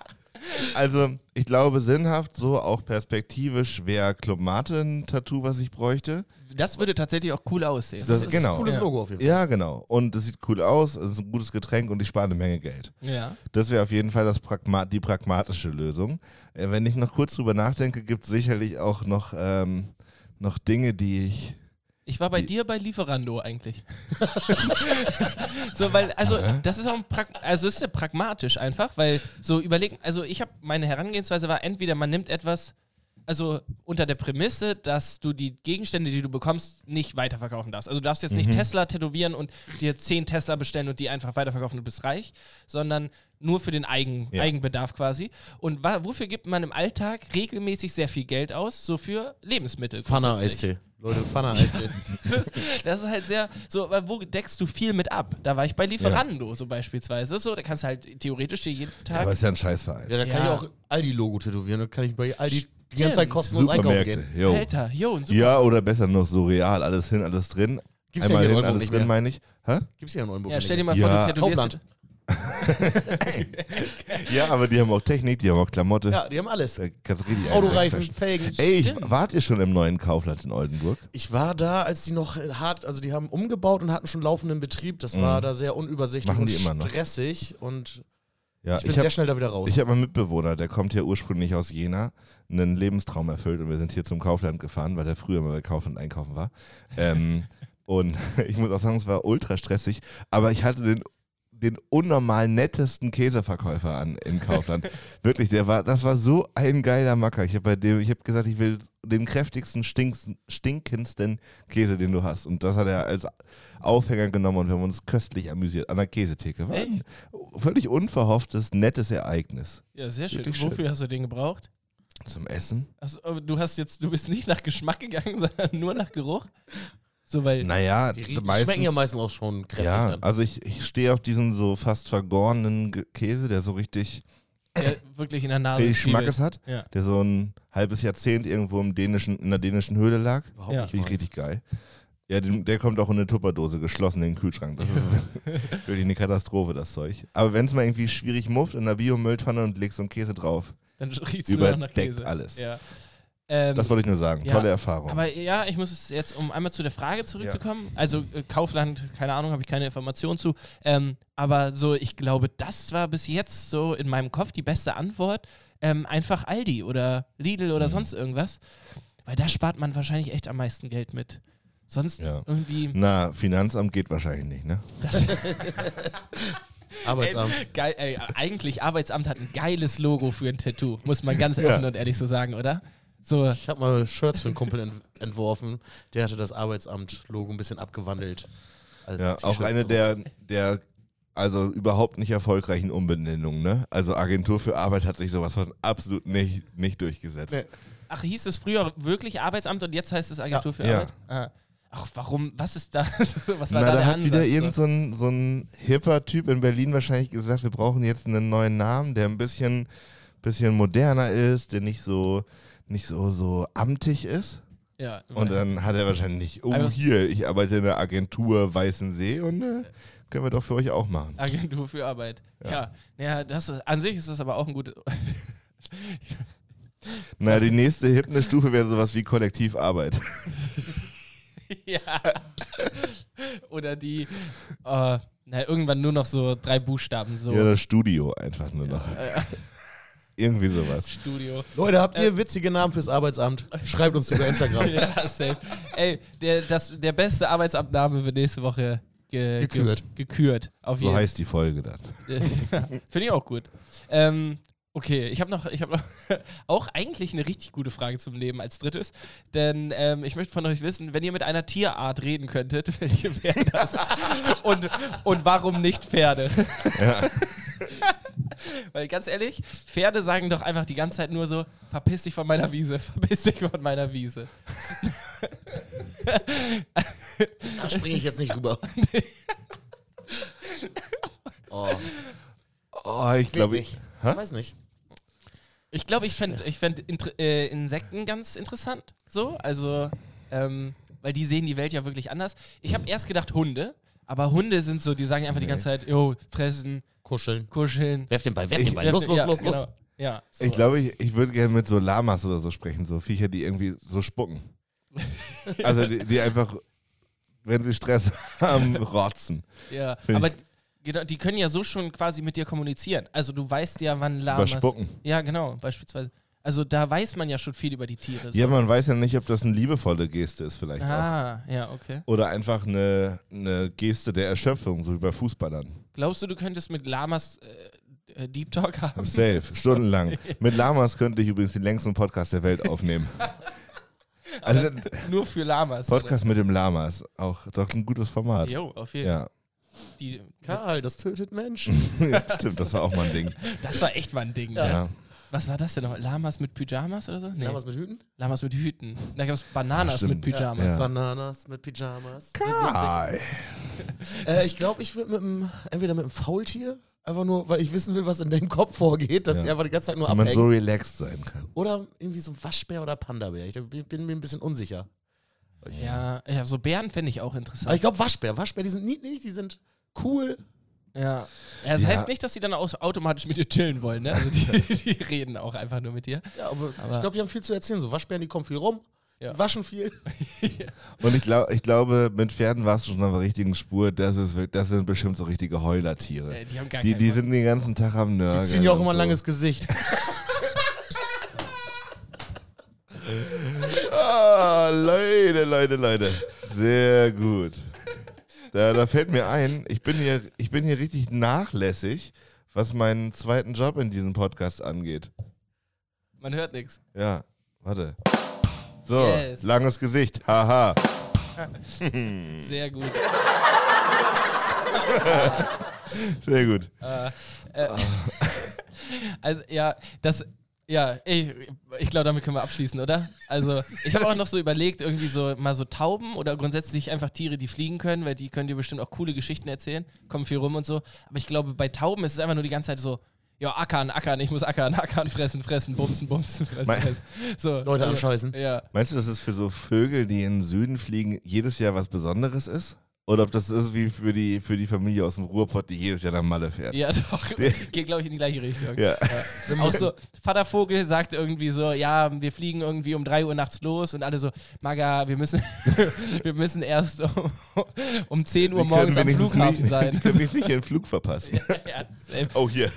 Also, ich glaube, sinnhaft, so auch perspektivisch wäre Club Mate ein Tattoo, was ich bräuchte. Das würde tatsächlich auch cool aussehen. Das- ist genau. ein cooles. Logo auf jeden Fall. Ja, genau. Und es sieht cool aus, es ist ein gutes Getränk und ich spare eine Menge Geld. ja. Das wäre auf jeden Fall das Pragma die pragmatische Lösung. Äh, wenn ich noch kurz drüber nachdenke, gibt es sicherlich auch noch, ähm, noch Dinge, die ich. Ich war bei dir bei Lieferando eigentlich. so, weil, also, das ist auch ein Prag also ist ja pragmatisch einfach, weil so überlegen, also ich habe, meine Herangehensweise war, entweder man nimmt etwas, also unter der Prämisse, dass du die Gegenstände, die du bekommst, nicht weiterverkaufen darfst. Also du darfst jetzt nicht Tesla tätowieren und dir zehn Tesla bestellen und die einfach weiterverkaufen, du bist reich, sondern nur für den Eigen, Ja. Eigenbedarf quasi. Und wofür gibt man im Alltag regelmäßig sehr viel Geld aus? So für Lebensmittel. Pfanne. Eistee. Leute, Pfanne Eistee. Das, das ist halt sehr, so, aber wo deckst du viel mit ab? Da war ich bei Lieferando so beispielsweise. So, da kannst du halt theoretisch dir jeden Ja, Tag. aber es ist ja ein Scheißverein. Ja, da kann Ja. ich auch Aldi-Logo tätowieren. Da kann ich bei Aldi die Stimmt. ganze Zeit kostenlos einkaufen Supermärkte. gehen. Jo. Alter, super. Ja, oder besser noch so real, alles hin, alles drin. Gibt's ja Einmal hier in hin, alles nicht drin, meine ich. Hä? Gibt's hier in Oldenburg Ja, stell dir mal vor, Ja. du tätowierst. Ja, aber die haben auch Technik, die haben auch Klamotte. Ja, die haben alles. Richtig Autoreifen. Felgen. Ey, ich, wart ihr schon im neuen Kaufland in Oldenburg? Ich war da, als die noch hart, also die haben umgebaut und hatten schon laufenden Betrieb. Das war da sehr unübersichtlich Mhm. Machen und die immer noch. stressig und Ja, ich bin ich habe sehr schnell da wieder raus. Ich habe einen Mitbewohner, der kommt ja ursprünglich aus Jena, einen Lebenstraum erfüllt und wir sind hier zum Kaufland gefahren, weil der früher mal bei Kaufland einkaufen war. Ähm, und ich muss auch sagen, es war ultra stressig, aber ich hatte den, den unnormal nettesten Käseverkäufer an in Kaufland. Wirklich, der war, das war so ein geiler Macker. Ich habe bei dem, ich habe gesagt, ich will den kräftigsten, stinkendsten Käse, den du hast. Und das hat er als Aufhänger genommen und wir haben uns köstlich amüsiert an der Käsetheke. War ein völlig unverhofftes, nettes Ereignis. Ja, sehr schön. Wirklich Wofür hast du den gebraucht? Zum Essen? Also, du hast jetzt, du bist nicht nach Geschmack gegangen, sondern nur nach Geruch. So, weil. Naja, die, meistens. schmecken ja meistens auch schon kräftig ja, dann. also ich, ich stehe auf diesen so fast vergorenen Käse, der so richtig der wirklich in der Nase richtig. Schmackes hat, Ja. der so ein halbes Jahrzehnt irgendwo im dänischen, in der dänischen Höhle lag. Überhaupt Ja. nicht richtig geil. Ja, den, der kommt auch in eine Tupperdose, geschlossen in den Kühlschrank. Das ist wirklich eine Katastrophe, das Zeug. Aber wenn es mal irgendwie schwierig mufft, in der Biomülltonne und legst so einen Käse drauf, Dann riecht es nur noch nach Käse. alles. Ja. Ähm, Das wollte ich nur sagen. ja, Tolle Erfahrung. Aber ja, ich muss es jetzt, um einmal zu der Frage zurückzukommen. Also äh, Kaufland, keine Ahnung, habe ich keine Information zu. Ähm, aber so, ich glaube, das war bis jetzt so in meinem Kopf die beste Antwort. Ähm, einfach Aldi oder Lidl oder Mhm. sonst irgendwas. Weil da spart man wahrscheinlich echt am meisten Geld mit. Sonst Ja. irgendwie. Na, Finanzamt geht wahrscheinlich nicht, ne? Das, Arbeitsamt. Ey, geil, ey, eigentlich, Arbeitsamt hat ein geiles Logo für ein Tattoo. Muss man ganz Ja. offen und ehrlich so sagen, oder? So, Ich habe mal Shirts für einen Kumpel ent entworfen. Der hatte das Arbeitsamt-Logo ein bisschen abgewandelt. als Ja, auch eine der, der also überhaupt nicht erfolgreichen Umbenennungen, ne? Also Agentur für Arbeit hat sich sowas von absolut nicht, nicht durchgesetzt. Nee. ach, hieß es früher wirklich Arbeitsamt und jetzt heißt es Agentur für Ja. Arbeit? Ah. Ach, warum? Was ist da? Was war Na, da da hat Ansatz? wieder so? irgend so ein, so ein hipper Typ in Berlin wahrscheinlich gesagt, wir brauchen jetzt einen neuen Namen, der ein bisschen, bisschen moderner ist, der nicht so, nicht so, so amtig ist. Ja, Und dann hat er wahrscheinlich, oh Also- hier, ich arbeite in der Agentur Weißensee und äh, können wir doch für euch auch machen. Agentur für Arbeit. Ja, ja, das ist, an sich ist das aber auch ein gutes. Na, die nächste hippe Stufe wäre sowas wie Kollektivarbeit. ja. Oder die, äh, na, irgendwann nur noch so drei Buchstaben, so Ja, das Studio einfach nur noch. Irgendwie sowas. Studio. Leute, habt ihr witzige Namen fürs Arbeitsamt? Schreibt uns über Instagram. ja, safe. Ey, der, das, der beste Arbeitsamtnahme wird nächste Woche ge Gekürt. Ge gekürt. Auf So jeden heißt die Folge dann. Finde ich auch gut. Ähm, okay, ich habe noch, ich hab noch auch eigentlich eine richtig gute Frage zum Leben als drittes. Denn ähm, ich möchte von euch wissen, wenn ihr mit einer Tierart reden könntet, welche wäre das? und, und warum nicht Pferde? Ja. Weil ganz ehrlich, Pferde sagen doch einfach die ganze Zeit nur so, verpiss dich von meiner Wiese, verpiss dich von meiner Wiese. Da springe ich jetzt nicht rüber. oh, Oh, ich glaube, ich ich. weiß nicht. Ich glaube, ich fände ich fänd äh, Insekten ganz interessant. So, also, ähm, weil die sehen die Welt ja wirklich anders. Ich habe erst gedacht Hunde, aber Hunde sind so, die sagen einfach die ganze Zeit, jo, fressen, Kuscheln. kuscheln. Werf den Ball, werf Ich- den Ball. Los, los, ja, los, genau. los. Ja, so. Ich glaube, ich, ich würde gerne mit so Lamas oder so sprechen, so Viecher, die irgendwie so spucken. Also die, die einfach, wenn sie Stress haben, rotzen. Ja, Find aber genau, die können ja so schon quasi mit dir kommunizieren. Also du weißt ja, wann Über Lamas... Spucken. Ja, genau, beispielsweise. Also da weiß man ja schon viel über die Tiere. so. Ja, man weiß ja nicht, ob das eine liebevolle Geste ist vielleicht auch. Ah, ja, okay. Oder einfach eine, eine Geste der Erschöpfung, so wie bei Fußballern. Glaubst du, du könntest mit Lamas äh, äh, Deep Talk haben? Safe, stundenlang. Mit Lamas könnte ich übrigens den längsten Podcast der Welt aufnehmen. Also, Nur für Lamas. Podcast mit dem Lamas, auch doch ein gutes? Format. Jo, auf jeden Fall. Ja, Die, Karl, das tötet Menschen. ja, stimmt, das war auch mal ein Ding. das war echt mal ein Ding. Ja. ne? Was war das denn noch? Lamas mit Pyjamas oder so? Nee. Ja, was mit Hüten? Lamas mit Hüten. Da gab es Bananas mit Pyjamas. Ja. Bananas mit Pyjamas. Kai. Äh, ich glaube, ich würde mit dem, entweder mit dem Faultier, einfach nur, weil ich wissen will, was in deinem Kopf vorgeht, dass Ja. die einfach die ganze Zeit nur Wenn man so abhängen. relaxed sein kann. Oder irgendwie so ein Waschbär oder Panda-Bär. Ich bin, bin mir ein bisschen unsicher. Ja, ja, so Bären fände ich auch Aber interessant. ich glaube, Waschbär. Waschbär, die sind niedlich, die sind cool. Ja. ja. Das Ja. heißt nicht, dass sie dann auch automatisch mit dir chillen wollen, ne? Also die, die reden auch einfach nur mit dir. Ja, aber, Aber- ich glaube, die haben viel zu erzählen. So Waschbären, die kommen viel rum, Ja. die waschen viel. Und ich, glaub, ich glaube, mit Pferden warst du schon auf der richtigen Spur. Das, ist, das sind bestimmt so richtige Heulertiere. Äh, die haben gar Die, die sind den ganzen Tag am Die Nörgeln. ziehen ja auch immer ein so. langes Gesicht. Ah, Leute, Leute, Leute. Sehr gut. Da, da fällt mir ein, ich bin, hier, ich bin hier richtig nachlässig, was meinen zweiten Job in diesem Podcast angeht. Man hört nichts. Ja, warte. So, Yes. langes Gesicht. Haha. Sehr gut. Sehr gut. Äh, äh, also ja, das, ja, ey, ich glaube, damit können wir abschließen, oder? Also ich habe auch noch so überlegt, irgendwie so mal so Tauben oder grundsätzlich einfach Tiere, die fliegen können, weil die können dir bestimmt auch coole Geschichten erzählen, kommen viel rum und so. Aber ich glaube, bei Tauben ist es einfach nur die ganze Zeit so, ja, ackern, ackern, ich muss ackern, ackern, fressen, fressen, bumsen, bumsen, fressen, fressen. So, Leute also, anscheißen. Ja. Meinst du, dass es für so Vögel, die in den Süden fliegen, jedes Jahr was Besonderes ist? Oder ob das ist wie für die, für die Familie aus dem Ruhrpott, die jedes Jahr nach Malle fährt? Ja, doch. Geht, glaube ich, in die gleiche Richtung. Ja. Auch so, Vater Vogel sagt irgendwie so, ja, wir fliegen irgendwie um 3 Uhr nachts los und alle so, Maga, wir müssen, wir müssen erst um, um 10 Uhr morgens am Flughafen nicht, sein. Wir können nicht den Flug verpassen. ja, selbst. Oh, hier.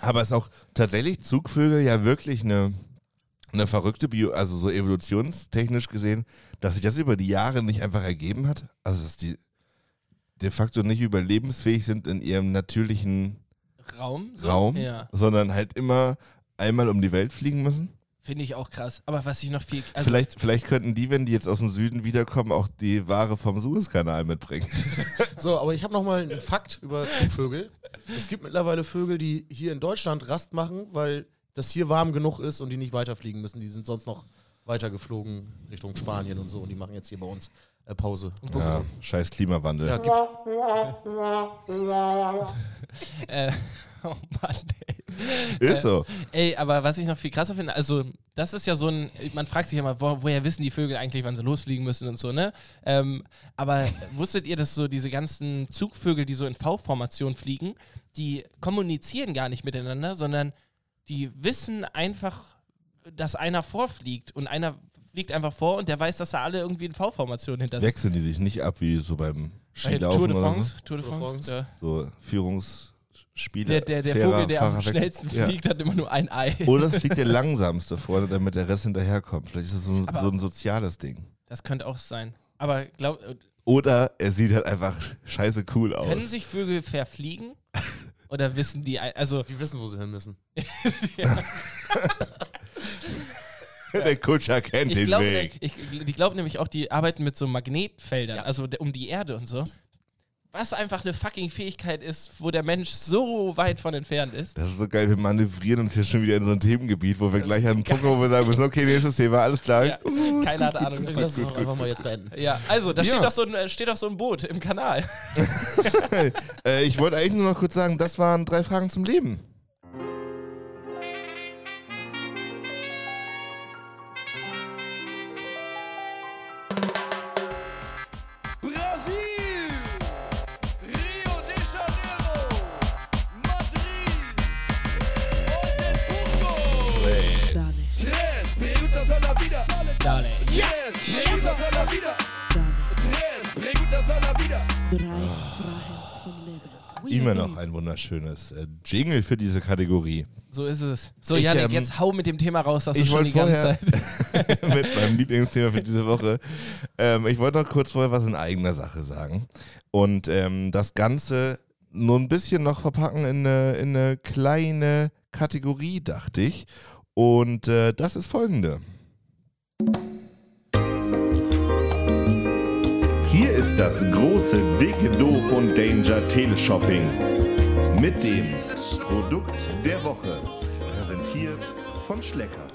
Aber es ist auch tatsächlich Zugvögel ja wirklich eine, eine verrückte Bio, also so evolutionstechnisch gesehen, dass sich das über die Jahre nicht einfach ergeben hat. Also dass die de facto nicht überlebensfähig sind in ihrem natürlichen Raum? So? Raum, Ja, sondern halt immer einmal um die Welt fliegen müssen. finde ich auch krass. Aber was ich noch viel. Also, vielleicht, vielleicht könnten die, wenn die jetzt aus dem Süden wiederkommen, auch die Ware vom Suezkanal mitbringen. So, aber ich habe noch mal einen Fakt über Zugvögel. Es gibt mittlerweile Vögel, die hier in Deutschland Rast machen, weil das hier warm genug ist und die nicht weiterfliegen müssen. Die sind sonst noch weiter geflogen Richtung Spanien und so und die machen jetzt hier bei uns äh, Pause. Ja, scheiß Klimawandel. Ja, gibt, äh, oh Mann, ey. Ist so. Ey, aber was ich noch viel krasser finde, also das ist ja so ein, man fragt sich immer, wo, woher wissen die Vögel eigentlich, wann sie losfliegen müssen und so, ne? Ähm, aber wusstet ihr, dass so diese ganzen Zugvögel, die so in V-Formation fliegen, die kommunizieren gar nicht miteinander, sondern die wissen einfach, dass einer vorfliegt und einer fliegt einfach vor und der weiß, dass da alle irgendwie in V-Formation hinter sind. Wechseln die sich nicht ab wie so beim Bei Skilaufen Tour de oder so? France, Tour de Tour de France. France. Der, So Führungsspiele. der, der, der Vogel, der am Fahrerwechsel. schnellsten Ja. fliegt, hat immer nur ein Ei. Oder es fliegt der langsamste vorne, damit der Rest hinterherkommt. Vielleicht ist das so, so ein soziales Ding. Das könnte auch sein. Aber glaub, Oder er sieht halt einfach scheiße cool aus. Können sich Vögel verfliegen? Oder wissen die, also die wissen, wo sie hin müssen. der Kutscher kennt ich den glaube, Weg. ich, die glauben nämlich auch, die arbeiten mit so Magnetfeldern, Ja. also um die Erde und so. Was einfach eine fucking Fähigkeit ist, wo der Mensch so weit von entfernt ist. Das ist so geil, wir manövrieren uns hier schon wieder in so ein Themengebiet, wo wir gleich an einen Punkt kommen, wo wir sagen müssen, okay, nächstes Thema, alles klar. Ja, keiner hat Ahnung Deswegen davon. lass uns doch einfach mal jetzt beenden. Ja, also, da Ja. steht, doch so ein, äh, steht doch so ein Boot im Kanal. Äh, ich wollte eigentlich nur noch kurz sagen, das waren drei Fragen zum Leben. Wunderschönes äh, Jingle für diese Kategorie. So ist es. So, Ich, Janik, ähm, jetzt hau mit dem Thema raus, das ich du schon die ganze Zeit. mit meinem Lieblingsthema für diese Woche. Ähm, ich wollte noch kurz vorher was in eigener Sache sagen. Und ähm, das Ganze nur ein bisschen noch verpacken in eine, in eine kleine Kategorie, dachte ich. Und äh, das ist folgende. Hier ist das große, dicke Doof und Danger Teleshopping. Mit dem Produkt der Woche. Präsentiert von Schlecker.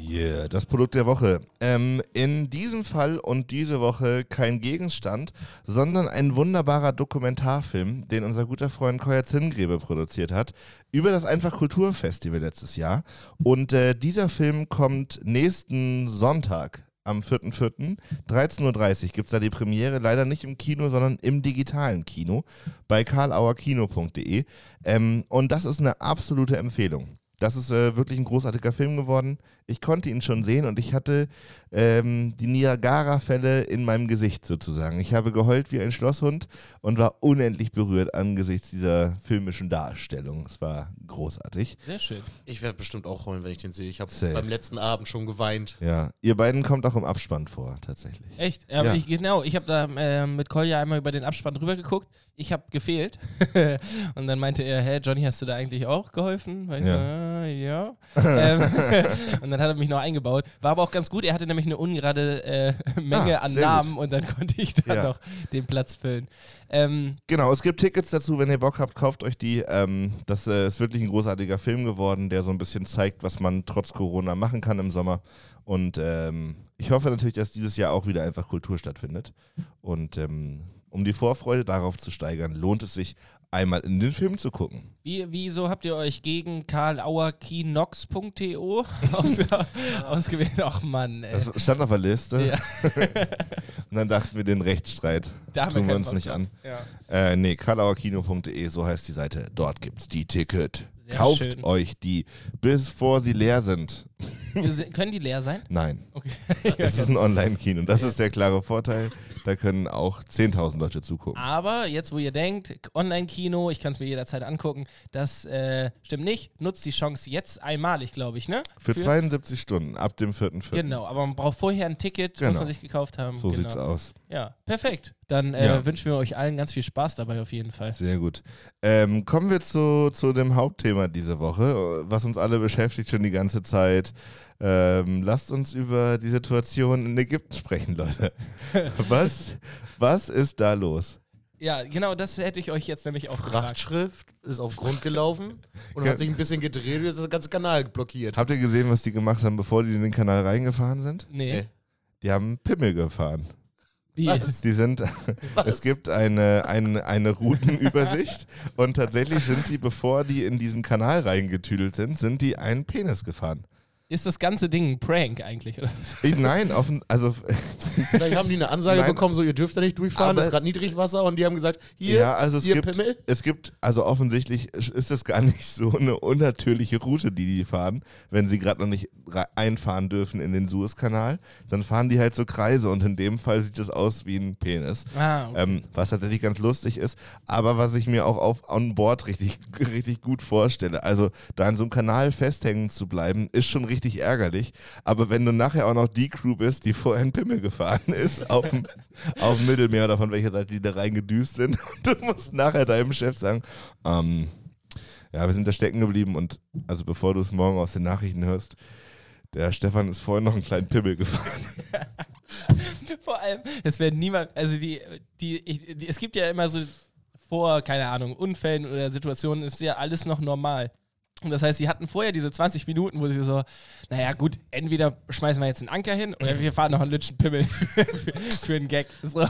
Yeah, das Produkt der Woche. Ähm, in diesem Fall und diese Woche kein Gegenstand, sondern ein wunderbarer Dokumentarfilm, den unser guter Freund Koya Zingrebe produziert hat, über das Einfach Kulturfestival letztes Jahr. Und äh, dieser Film kommt nächsten Sonntag am 4.4. 13.30 Uhr gibt es da die Premiere, leider nicht im Kino, sondern im digitalen Kino bei karlauerkino.de. Ähm, und das ist eine absolute Empfehlung. Das ist äh, wirklich ein großartiger Film geworden. Ich konnte ihn schon sehen und ich hatte ähm, die Niagara-Fälle in meinem Gesicht sozusagen. Ich habe geheult wie ein Schlosshund und war unendlich berührt angesichts dieser filmischen Darstellung. Es war großartig. Sehr schön. Ich werde bestimmt auch heulen, wenn ich den sehe. Ich habe beim letzten Abend schon geweint. Ja, ihr beiden kommt auch im Abspann vor, tatsächlich. Echt? Ja, aber Ja. Ich, genau, ich habe da äh, mit Kolja einmal über den Abspann drüber geguckt. Ich habe gefehlt. und dann meinte er, hä, Johnny, hast du da eigentlich auch geholfen? Weil ich Ja. so, äh, ja. ähm, und dann hat er mich noch eingebaut. War aber auch ganz gut. Er hatte nämlich eine ungerade äh, Menge Ah, an Namen gut. und dann konnte ich da Ja. noch den Platz füllen. Ähm, Genau, es gibt Tickets dazu, wenn ihr Bock habt, kauft euch die. Ähm, das äh, ist wirklich ein großartiger Film geworden, der so ein bisschen zeigt, was man trotz Corona machen kann im Sommer. Und ähm, ich hoffe natürlich, dass dieses Jahr auch wieder einfach Kultur stattfindet. Und ähm, Um die Vorfreude darauf zu steigern, lohnt es sich, einmal in den Film zu gucken. Wie, wieso habt ihr euch gegen karlauerkinox.to ausge ausgewählt? Ach Mann, ey. Das stand auf der Liste. Ja. Und dann dachten wir, den Rechtsstreit Da haben tun wir uns nicht an. Ja. Äh, nee, karlauerkino.de, so heißt die Seite. Dort gibt's die Ticket. Sehr Kauft schön. euch die, bevor sie leer sind. Können die leer sein? Nein, Okay. es ist ein Online-Kino. Das ist der klare Vorteil. Da können auch 10.000 Leute zugucken. Aber jetzt, wo ihr denkt, Online-Kino, ich kann es mir jederzeit angucken, das äh, stimmt nicht. Nutzt die Chance jetzt einmalig, glaube ich, ne? Für 72 Stunden ab dem 4.4. Genau, aber man braucht vorher ein Ticket, muss Genau. man sich gekauft haben. So genau. sieht's aus. Ja, perfekt. Dann äh, Ja. wünschen wir euch allen ganz viel Spaß dabei auf jeden Fall. Sehr gut. Ähm, kommen wir zu, zu dem Hauptthema dieser Woche, was uns alle beschäftigt schon die ganze Zeit. Ähm, lasst uns über die Situation in Ägypten sprechen, Leute. Was, was ist da los? Ja, genau, das hätte ich euch jetzt nämlich auch gefragt. Frachtschrift ist auf Grund gelaufen und hat sich ein bisschen gedreht und ist der ganze Kanal blockiert. Habt ihr gesehen, was die gemacht haben, bevor die in den Kanal reingefahren sind? Nee. Nee. Die haben Pimmel gefahren. Wie? Was? Die sind, es gibt eine, eine, eine Routenübersicht und tatsächlich sind die, bevor die in diesen Kanal reingetüdelt sind, sind die einen Penis gefahren. Ist das ganze Ding ein Prank eigentlich? Oder? Ich, nein, offen, also Vielleicht haben die eine Ansage Nein. bekommen, so ihr dürft da nicht durchfahren, Aber- es ist gerade Niedrigwasser und die haben gesagt, hier, ja, also es hier gibt, Pimmel. es gibt, also offensichtlich ist es gar nicht so eine unnatürliche Route, die die fahren, wenn sie gerade noch nicht einfahren dürfen in den Suezkanal, dann fahren die halt so Kreise und in dem Fall sieht es aus wie ein Penis. Ah, okay. Ähm, was tatsächlich ganz lustig ist, aber was ich mir auch auf on board richtig, richtig gut vorstelle. Also da in so einem Kanal festhängen zu bleiben, ist schon richtig ärgerlich. Aber wenn du nachher auch noch die Crew bist, die vorher in Pimmel gefahren ist, auf dem, auf dem Mittelmeer oder von welcher Seite die da reingedüst sind, und du musst nachher deinem Chef sagen, ähm, ja, wir sind da stecken geblieben und also bevor du es morgen aus den Nachrichten hörst, der Stefan ist vorhin noch einen kleinen Pimmel gefahren. Vor allem, es werden niemand, also die, die, die, es gibt ja immer so vor, keine Ahnung, Unfällen oder Situationen ist ja alles noch normal. Und das heißt, sie hatten vorher diese 20 Minuten, wo sie so, naja gut, entweder schmeißen wir jetzt einen Anker hin oder wir fahren noch einen Lütschen Pimmel für, für, für einen Gag. So.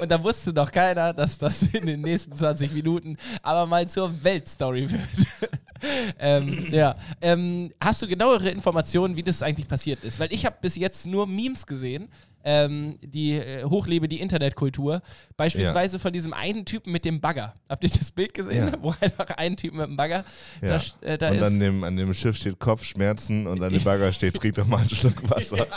Und da wusste doch keiner, dass das in den nächsten 20 Minuten aber mal zur Weltstory wird. ähm, ja. Ähm, hast du genauere Informationen, wie das eigentlich passiert ist? Weil ich habe bis jetzt nur Memes gesehen, ähm, die äh, hochlebe die Internetkultur. Beispielsweise von diesem einen Typen mit dem Bagger. Habt ihr das Bild gesehen, Ja. wo einfach ein Typ mit dem Bagger da, Ja. st- äh, da und ist? an dem, an dem Schiff steht Kopfschmerzen und an dem Bagger steht, trink doch mal einen Schluck Wasser.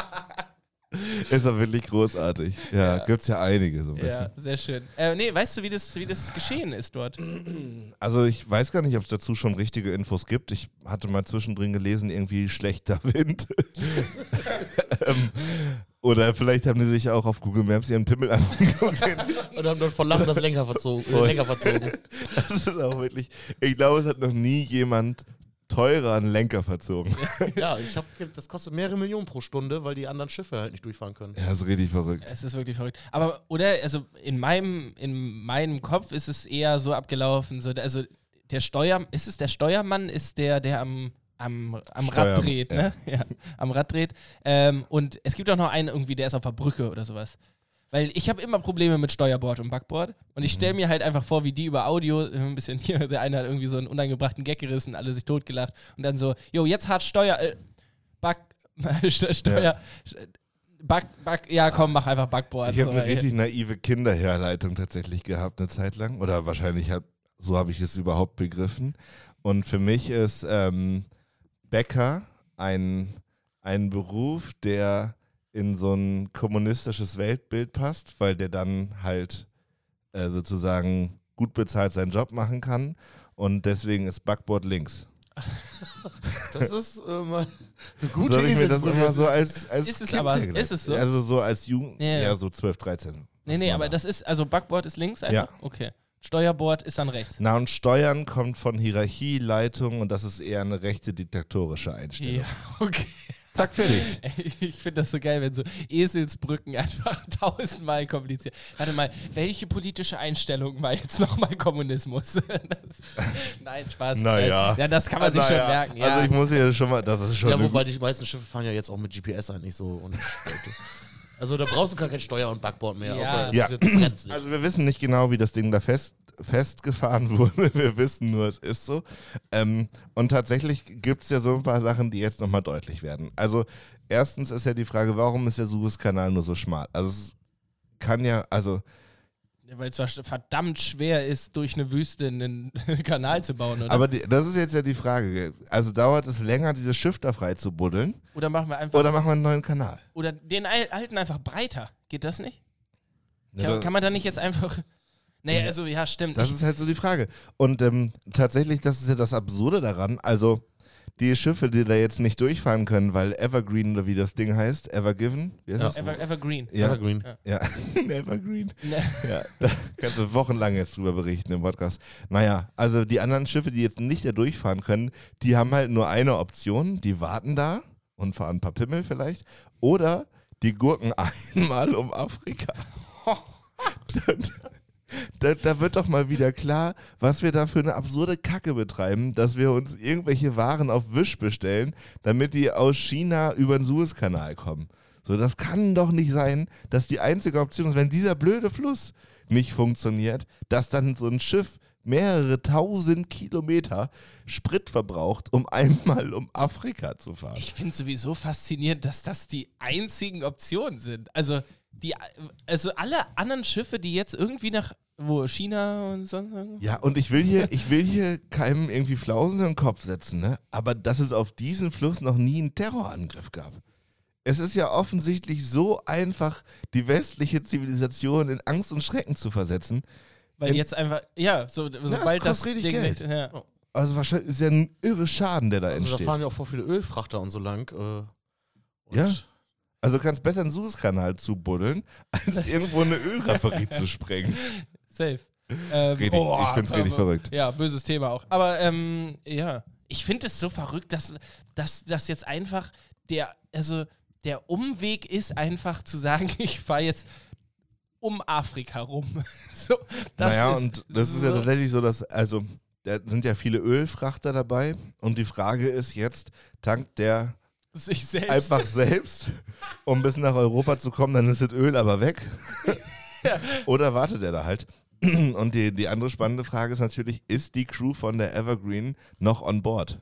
Ist doch wirklich großartig. Ja, gibt's ja einige so ein bisschen. ja, sehr schön. Äh, nee, weißt du, wie das, wie das geschehen ist dort? Also ich weiß gar nicht, ob es dazu schon richtige Infos gibt. Ich hatte mal zwischendrin gelesen, irgendwie schlechter Wind. ähm, oder vielleicht haben die sich auch auf Google Maps ihren Pimmel angeguckt. Und haben dann vor Lachen das Lenker verzogen. Äh. Lenker verzogen. Das ist auch wirklich. Ich glaube, es hat noch nie jemand teurer einen Lenker verzogen. ja, ich hab, das kostet mehrere Millionen pro Stunde, weil die anderen Schiffe halt nicht durchfahren können. Ja, ist richtig verrückt. Es ist wirklich verrückt. Aber, oder, also in meinem, in meinem Kopf ist es eher so abgelaufen, so, also der Steuer, ist es der Steuermann, ist der, der am, am, am Rad dreht, ne? Ja, am Rad dreht. Ähm, und es gibt auch noch einen irgendwie, der ist auf der Brücke oder sowas. Weil ich habe immer Probleme mit Steuerbord und Backbord. Und ich stelle mir halt einfach vor, wie die über Audio ein bisschen hier, der eine hat irgendwie so einen unangebrachten Gag gerissen, alle sich totgelacht. Und dann so, jo, jetzt hat Steuer, äh, Back, St- Steuer, Back, Back, ja komm, mach einfach Backboard. Ich habe so, eine richtig naive Kinderherleitung tatsächlich gehabt eine Zeit lang. Oder wahrscheinlich hab, so habe ich es überhaupt begriffen. Und für mich ist ähm, Bäcker ein, ein Beruf, der in so ein kommunistisches Weltbild passt, weil der dann halt äh, sozusagen gut bezahlt seinen Job machen kann. Und deswegen ist Backboard links. Das ist äh, mal eine So gute habe ich mir das immer so als, als Ist es Kind aber- ist es so? Also so als Jugend, Ja, ja. ja, so 12, 13. Nee, nee, aber da- das ist, also Backboard ist links einfach? Ja. Okay. Steuerbord ist dann rechts. Na, und Steuern kommt von Hierarchie, Leitung und das ist eher eine rechte diktatorische Einstellung. Ja, okay. Zack, fertig. Ey, Ich finde das so geil, wenn so Eselsbrücken einfach tausendmal kompliziert. Warte mal, welche politische Einstellung war jetzt nochmal Kommunismus? Das, nein, Spaß. Naja. Ja, das kann man sich schon Naja, merken. Ja. Also ich muss hier schon mal, das ist schon Ja, wobei die meisten Schiffe fahren ja jetzt auch mit GPS eigentlich so. Und Also da brauchst du gar kein Steuer- und Backbord mehr, Ja. außer es Ja. Also wir wissen nicht genau, wie das Ding da fest, festgefahren wurde. Wir wissen nur, es ist so. Ähm, und tatsächlich gibt es ja so ein paar Sachen, die jetzt nochmal deutlich werden. Also erstens ist ja die Frage, warum ist der Suezkanal nur so schmal? Also es kann ja, also Ja, Weil es verdammt schwer ist, durch eine Wüste einen Kanal zu bauen, oder? Aber die, das ist jetzt ja die Frage. Also dauert es länger, dieses Schiff da frei zu buddeln? oder machen wir einfach. Oder machen wir einen neuen Kanal? Oder den al- alten einfach breiter. Geht das nicht? Ja, Kann, kann man da nicht jetzt einfach. Naja, also ja, stimmt. Das ist halt so die Frage. Und ähm, tatsächlich, das ist ja das Absurde daran. Also die Schiffe, die da jetzt nicht durchfahren können, weil Evergreen oder wie das Ding heißt, Evergiven, wie heißt Ja. das? Ever, Evergreen. Ja, Evergreen. ja. Evergreen. Ne, Ja, da kannst du wochenlang jetzt drüber berichten im Podcast. Naja, also die anderen Schiffe, die jetzt nicht da durchfahren können, die haben halt nur eine Option. Die warten da und fahren ein paar Pimmel vielleicht. Oder die gurken einmal um Afrika. Da, da wird doch mal wieder klar, was wir da für eine absurde Kacke betreiben, dass wir uns irgendwelche Waren auf Wisch bestellen, damit die aus China über den Suezkanal kommen. So, das kann doch nicht sein, dass die einzige Option ist, wenn dieser blöde Fluss nicht funktioniert, dass dann so ein Schiff mehrere tausend Kilometer Sprit verbraucht, um einmal um Afrika zu fahren. ich finde sowieso faszinierend, dass das die einzigen Optionen sind. Also, die, also alle anderen Schiffe, die jetzt irgendwie nach wo China und so. Ja, und ich will hier, ich will hier keinem irgendwie Flausen in den Kopf setzen, ne? Aber dass es auf diesem Fluss noch nie einen Terrorangriff gab. Es ist ja offensichtlich so einfach, die westliche Zivilisation in Angst und Schrecken zu versetzen. Weil In- jetzt einfach, ja, so, sobald das richtig Ding Geld. nicht- ja. Also wahrscheinlich ist ja ein irre Schaden, der da Also da entsteht. fahren ja auch voll viele Ölfrachter und so lang. Äh, und Ja. Also kannst besser einen Suezkanal zubuddeln, als irgendwo eine Ölraffinerie zu sprengen. Safe. Ähm, Richtig, ich find's richtig verrückt. Ja, böses Thema auch. Aber ähm, ja, ich finde es so verrückt, dass, dass das jetzt einfach der, also der Umweg ist einfach zu sagen, ich fahre jetzt um Afrika rum. so, naja, ist und das ist ja so- tatsächlich so, dass, also, da sind ja viele Ölfrachter dabei und die Frage ist jetzt, tankt der sich selbst. einfach selbst, um bis nach Europa zu kommen, dann ist das Öl aber weg. Oder wartet er da halt? Und die, die andere spannende Frage ist natürlich, ist die Crew von der Evergreen noch on board?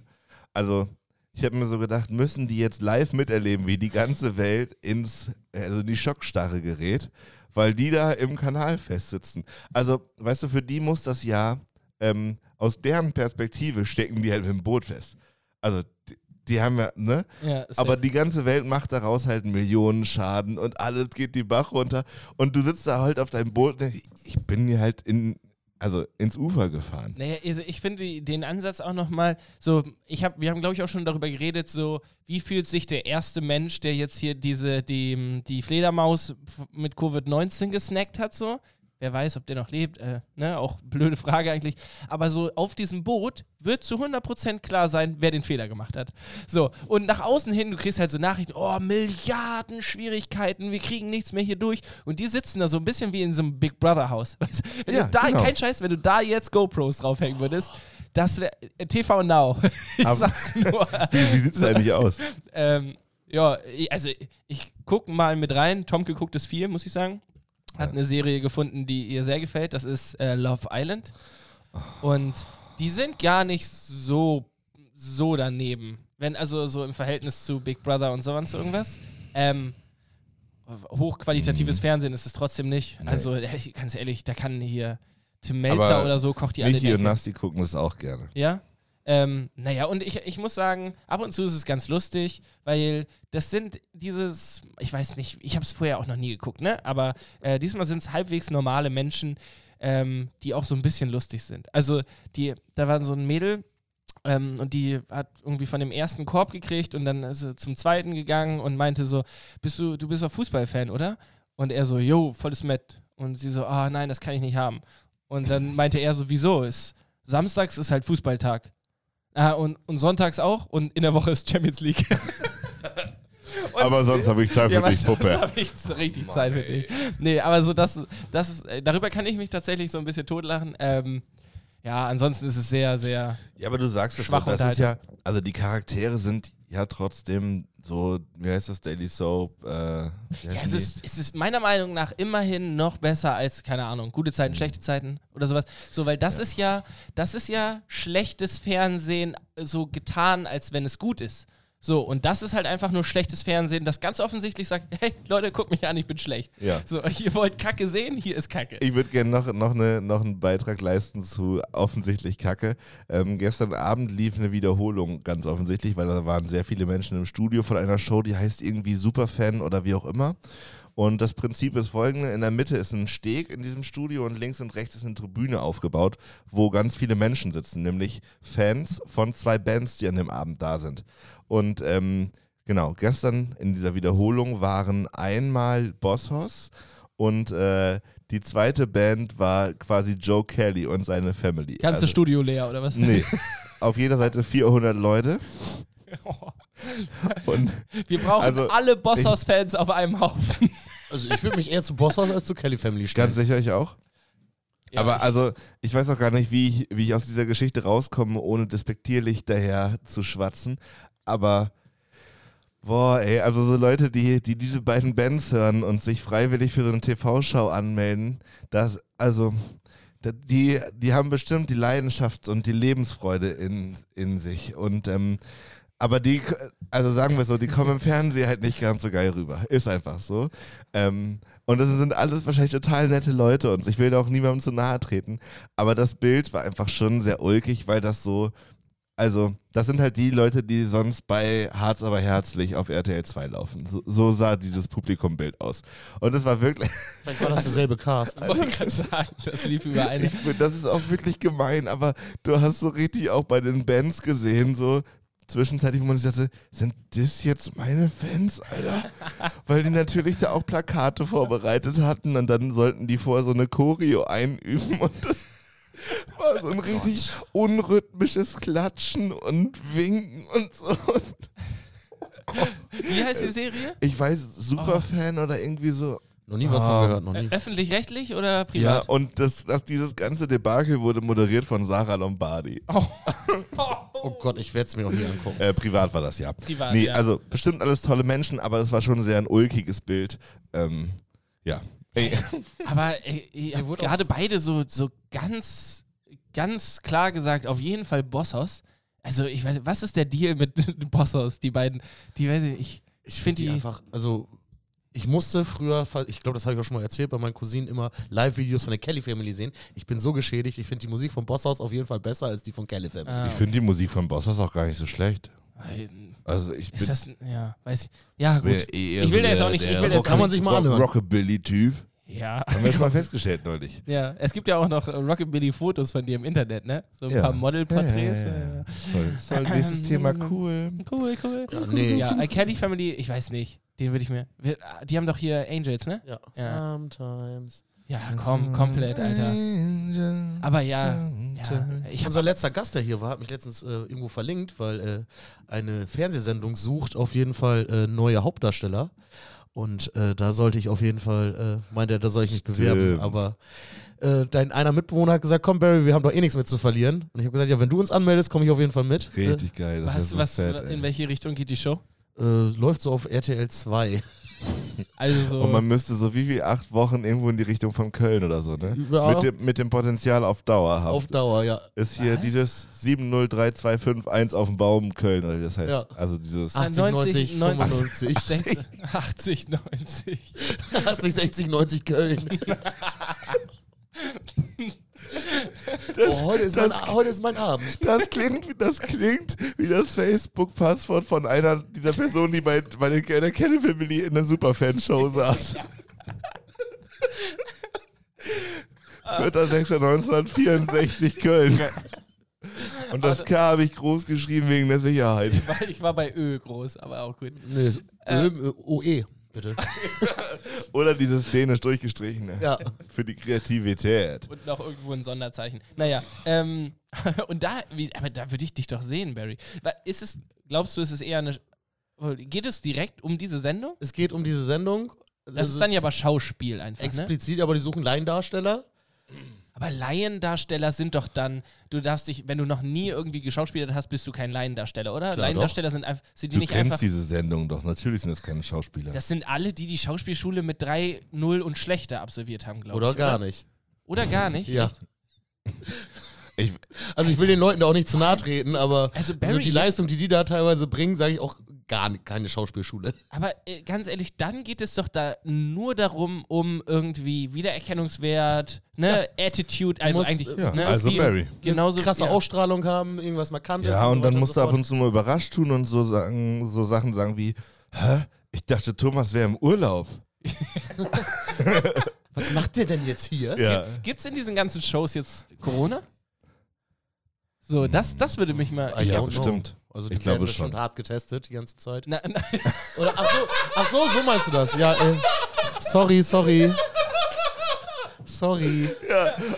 Also, ich habe mir so gedacht, müssen die jetzt live miterleben, wie die ganze Welt ins, also in die Schockstarre gerät, weil die da im Kanal festsitzen. Also, weißt du, für die muss das ja, ähm, aus deren Perspektive stecken die halt dem Boot fest. Also, die, die haben ja, ne? ja. Aber die ganze Welt macht daraus halt Millionen Schaden und alles geht die Bach runter. Und du sitzt da halt auf deinem Boot und denkst, ich bin hier halt in, also ins Ufer gefahren. Naja, also ich finde den Ansatz auch nochmal so, ich hab, wir haben glaube ich auch schon darüber geredet, so, wie fühlt sich der erste Mensch, der jetzt hier diese, die, die Fledermaus mit Covid-19 gesnackt hat, so. Wer weiß, ob der noch lebt, äh, ne, auch blöde Frage eigentlich. Aber so auf diesem Boot wird zu 100% klar sein, wer den Fehler gemacht hat. So, und nach außen hin, du kriegst halt so Nachrichten, oh, Milliarden Schwierigkeiten, wir kriegen nichts mehr hier durch. Und die sitzen da so ein bisschen wie in so einem Big Brother Haus. Weißt du? Wenn Ja, du da, genau. kein Scheiß, wenn du da jetzt GoPros draufhängen würdest, das wäre TV Now. Ich Aber- sag's nur. Wie, wie sieht es eigentlich aus? ähm, ja, also ich gucke mal mit rein. Tomke guckt es viel, muss ich sagen. Hat eine Serie gefunden, die ihr sehr gefällt. Das ist äh, Love Island. Und die sind gar nicht so, so daneben. Wenn also so im Verhältnis zu Big Brother und sonst irgendwas. Ähm, hochqualitatives Fernsehen ist es trotzdem nicht. Nee. Also ganz ehrlich, da kann hier Tim Melzer Aber oder so kocht die alle Michi und. Nasti gucken das auch gerne. Ja. Ähm, naja, und ich, ich muss sagen, ab und zu ist es ganz lustig, weil das sind dieses, ich weiß nicht, ich habe es vorher auch noch nie geguckt, ne? Aber äh, diesmal sind es halbwegs normale Menschen, ähm, die auch so ein bisschen lustig sind. Also, die, da war so ein Mädel, ähm, und die hat irgendwie von dem ersten Korb gekriegt und dann ist sie zum zweiten gegangen und meinte so, bist du, du bist doch Fußballfan, oder? Und er so, yo, volles Met. Und sie so, ah nein, das kann ich nicht haben. Und dann meinte er so, wieso? Ist, samstags ist halt Fußballtag. Ah, und, und sonntags auch und in der Woche ist Champions League. Und Aber sonst habe ich Zeit für ja, dich, Puppe. habe ich richtig Zeit für dich. Nee, aber so das, das ist, äh, darüber kann ich mich tatsächlich so ein bisschen totlachen. Ähm, ja, ansonsten ist es sehr, sehr. Ja, aber du sagst es Schwache das ist ja, also die Charaktere sind ja trotzdem so, wie heißt das, Daily Soap? Äh, Ja, es, die? ist, es ist meiner Meinung nach immerhin noch besser als, keine Ahnung, gute Zeiten, Mhm. schlechte Zeiten oder sowas. So, weil das ist ja, das ist ja schlechtes Fernsehen so getan, als wenn es gut ist. So, und das ist halt einfach nur schlechtes Fernsehen, das ganz offensichtlich sagt, hey Leute, guckt mich an, ich bin schlecht. Ja. So, ihr wollt Kacke sehen, hier ist Kacke. Ich würde gerne noch, noch, eine, noch einen Beitrag leisten zu offensichtlich Kacke. Ähm, gestern Abend lief eine Wiederholung, ganz offensichtlich, weil da waren sehr viele Menschen im Studio von einer Show, die heißt irgendwie Superfan oder wie auch immer. Und das Prinzip ist folgende: In der Mitte ist ein Steg in diesem Studio und links und rechts ist eine Tribüne aufgebaut, wo ganz viele Menschen sitzen, nämlich Fans von zwei Bands, die an dem Abend da sind. Und ähm, genau, gestern in dieser Wiederholung waren einmal Bosshaus und äh, die zweite Band war quasi Joe Kelly und seine Family. Ganze Also- Studio leer, oder was? Nee. Auf jeder Seite 400 Leute. Und Wir brauchen Also, alle Bosshaus-Fans auf einem Haufen. Also ich würde mich eher zu Bosshaus als zu Kelly Family stellen. ganz sicher ich auch. Ja, Aber ich- also, ich weiß auch gar nicht, wie ich, wie ich aus dieser Geschichte rauskomme, ohne despektierlich daher zu schwatzen. Aber, boah, ey, also so Leute, die, die diese beiden Bands hören und sich freiwillig für so eine TV-Show anmelden, das, also, die, die haben bestimmt die Leidenschaft und die Lebensfreude in, in sich. Und, ähm, aber die, also sagen wir so, die kommen im Fernsehen halt nicht ganz so geil rüber. Ist einfach so. Ähm, und das sind alles wahrscheinlich total nette Leute und ich will da auch niemandem zu nahe treten. Aber das Bild war einfach schon sehr ulkig, weil das so, also das sind halt die Leute, die sonst bei Harz aber herzlich auf RTL 2 laufen. So, so sah dieses Publikumbild aus. Und es war wirklich, Vielleicht war das derselbe Cast. Ich wollte gerade sagen, das lief überall. ich find, das ist auch wirklich gemein, aber du hast so richtig auch bei den Bands gesehen, so zwischenzeitlich, wo man sich dachte, sind das jetzt meine Fans, Alter? Weil die natürlich da auch Plakate vorbereitet hatten und dann sollten die vorher so eine Choreo einüben und das war so ein richtig unrhythmisches Klatschen und Winken und so. Wie heißt die Serie? Ich weiß, Superfan oder irgendwie so. Noch nie was Ah. von gehört, noch nie. Öffentlich-rechtlich oder Ja, privat? und das, das, dieses ganze Debakel wurde moderiert von Sarah Lombardi. Oh Gott, ich werde es mir auch nie angucken. Äh, privat war das ja. Privat, nee, ja. also bestimmt alles tolle Menschen, aber das war schon sehr ein ulkiges Bild. Ähm, ja. Ey, Aber ey, ihr gerade beide so, so ganz, ganz klar gesagt, auf jeden Fall Bosshaus. Also ich weiß, was ist der Deal mit Bosshaus? Die beiden, die weiß ich, ich, Ich find finde die die- einfach, also ich musste früher, ich glaube, das habe ich auch schon mal erzählt, bei meinen Cousinen immer Live-Videos von der Kelly Family sehen. Ich bin so geschädigt, ich finde die Musik von Bosshaus auf jeden Fall besser als die von Kelly Family. Ah, ich finde die Musik von Bossers auch gar nicht so schlecht. Also ich bin ist das, ja, weiß ich. Ja, gut. Ich will da jetzt auch nicht- ich will jetzt kann man sich mal anhören. Rockabilly-Typ. Ja. Haben wir schon mal festgestellt neulich. Ja, es gibt ja auch noch Rockabilly-Fotos von dir im Internet, ne? So ein Ja. paar Modelporträts. Ja, ja, ja. Toll. Toll. Nächstes Thema, cool. Cool, cool. Ja, nee. Ja, Kelly Family, ich weiß nicht. Den würde ich mir. wir- Die haben doch hier Angels, ne? Ja. Ja. Sometimes. Ja, komm, komplett, Alter. Aber ja, ja ich habe Unser letzter Gast, der hier war, hat mich letztens äh, irgendwo verlinkt, weil äh, eine Fernsehsendung sucht auf jeden Fall äh, neue Hauptdarsteller. Und äh, da sollte ich auf jeden Fall, äh, meinte er, da soll ich mich bewerben. Aber äh, dein einer Mitbewohner hat gesagt, komm Barry, wir haben doch eh nichts mit zu verlieren. Und ich habe gesagt, ja, wenn du uns anmeldest, komme ich auf jeden Fall mit. Richtig geil. Das was, was, so fett, ey. in welche Richtung geht die Show? Äh, läuft so auf RTL 2. Also so. Und man müsste so wie wie acht Wochen irgendwo in die Richtung von Köln oder so, ne? Ja, Mit, dem, mit dem Potenzial auf Dauer auf Dauer, ja. ist hier Was? dieses 703251 auf dem Baum Köln, oder wie das heißt. Ja. Also dieses. Ah, 80, 90, 90, 95. 80, 90. 80, 60, 90 Köln. oh, heute, ist mein, das- heute ist mein Abend. Das klingt, wie- das klingt wie das Facebook-Passwort von einer dieser Personen, die bei, bei der, der Kenny Family in der Superfan-Show saß. 4.6.1964 Köln. Und das K habe ich groß geschrieben wegen der Sicherheit. Ich war, ich war bei Ö groß, aber auch gut. Nee, Äh. Ö, OE, bitte. Oder dieses dänisch durchgestrichene. Ja. Für die Kreativität. Und noch irgendwo ein Sonderzeichen. Naja, ähm, und da, wie, aber da würde ich dich doch sehen, Barry. Ist es, glaubst du, ist es eher eine, geht es direkt um diese Sendung? Es geht um diese Sendung. Das ist dann ja aber Schauspiel einfach, ne? explizit, aber die suchen Laiendarsteller. Aber Laiendarsteller sind doch dann, du darfst dich, wenn du noch nie irgendwie geschauspielert hast, bist du kein Laiendarsteller, oder? Klar, Laiendarsteller sind einfach, sind die Du nicht kennst einfach. diese Sendung doch. Natürlich sind das keine Schauspieler. Das sind alle, die die Schauspielschule mit 3, 0 und schlechter absolviert haben, glaube ich. Oder gar nicht. Oder gar nicht. Ja. Ich, Also ich will den Leuten da auch nicht zu nahe treten, aber Also also die ist- Leistung, die die da teilweise bringen, sage ich auch gar keine Schauspielschule. Aber äh, ganz ehrlich, dann geht es doch da nur darum, um irgendwie Wiedererkennungswert, ne, Attitude, also musst, eigentlich, ja, ne, also Barry. Genauso Krasse ja. Ausstrahlung haben, irgendwas Markantes. Ja, und so dann musst du ab und zu mal überrascht tun und so sagen, so Sachen sagen wie, hä? Ich dachte, Thomas wäre im Urlaub. Was macht der denn jetzt hier? Ja. Gibt es in diesen ganzen Shows jetzt Corona? So, das, das würde mich mal. Ah, Ja, bestimmt. Also die Ich werden bestimmt schon. hart getestet die ganze Zeit. Na, na, Oder ach so, ach so, so meinst du das? Ja, äh, sorry, sorry. Sorry.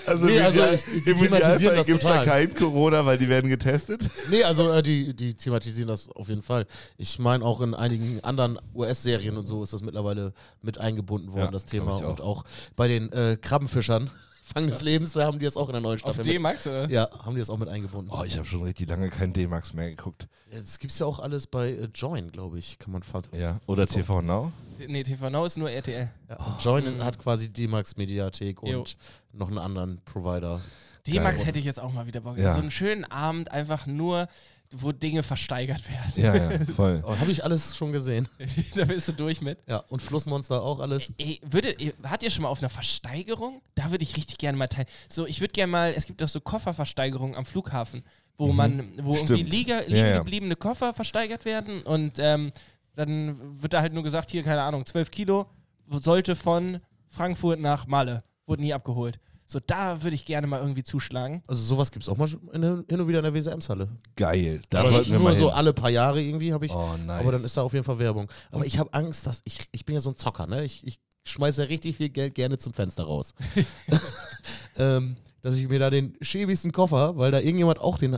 Also, Nee, also ich- die thematisieren das gibt es da total. kein Corona, weil die werden getestet. Nee, also äh, die, die thematisieren das auf jeden Fall. Ich meine, auch in einigen anderen US-Serien und so ist das mittlerweile mit eingebunden worden, Ja, das Thema. auch. Und auch bei den äh, Krabbenfischern, Fang des Lebens, da haben die das auch in der neuen auf Staffel. mit, D-Max, oder? ja, haben die das auch mit eingebunden. Oh, ich habe schon richtig lange kein D-Max mehr geguckt. Das gibt's ja auch alles bei äh, Join, glaube ich, kann man fast. Ja. Oder TV Now. Nee, TV Now ist nur RTL. Ja, und Join hat quasi die Max-Mediathek Jo. und noch einen anderen Provider. D-Max Geil. hätte ich jetzt auch mal wieder Bock. Ja. So einen schönen Abend einfach nur, wo Dinge versteigert werden. Ja, ja, voll. Oh, habe ich alles schon gesehen. da bist du durch mit. Ja, und Flussmonster auch alles. Ey, würdet, ihr- wart ihr schon mal auf einer Versteigerung? Da würde ich richtig gerne mal teilen. So, ich würde gerne mal, es gibt doch so Kofferversteigerungen am Flughafen, wo man, wo irgendwie Stimmt. Ja, liegen ja. gebliebene Koffer versteigert werden und ähm, dann wird da halt nur gesagt, hier, keine Ahnung, 12 Kilo sollte von Frankfurt nach Malle, wurde nie abgeholt. So, da würde ich gerne mal irgendwie zuschlagen. Also sowas gibt's auch mal in, hin und wieder in der WSM-Halle. Geil. Da Aber wollten wir nur mal so hin. alle paar Jahre irgendwie habe ich. Oh, nice. Aber dann ist da auf jeden Fall Werbung. Aber ich habe Angst, dass ich, ich bin ja so ein Zocker, ne? Ich, ich schmeiße ja richtig viel Geld gerne zum Fenster raus. ähm, dass ich mir da den schäbigsten Koffer, weil da irgendjemand auch den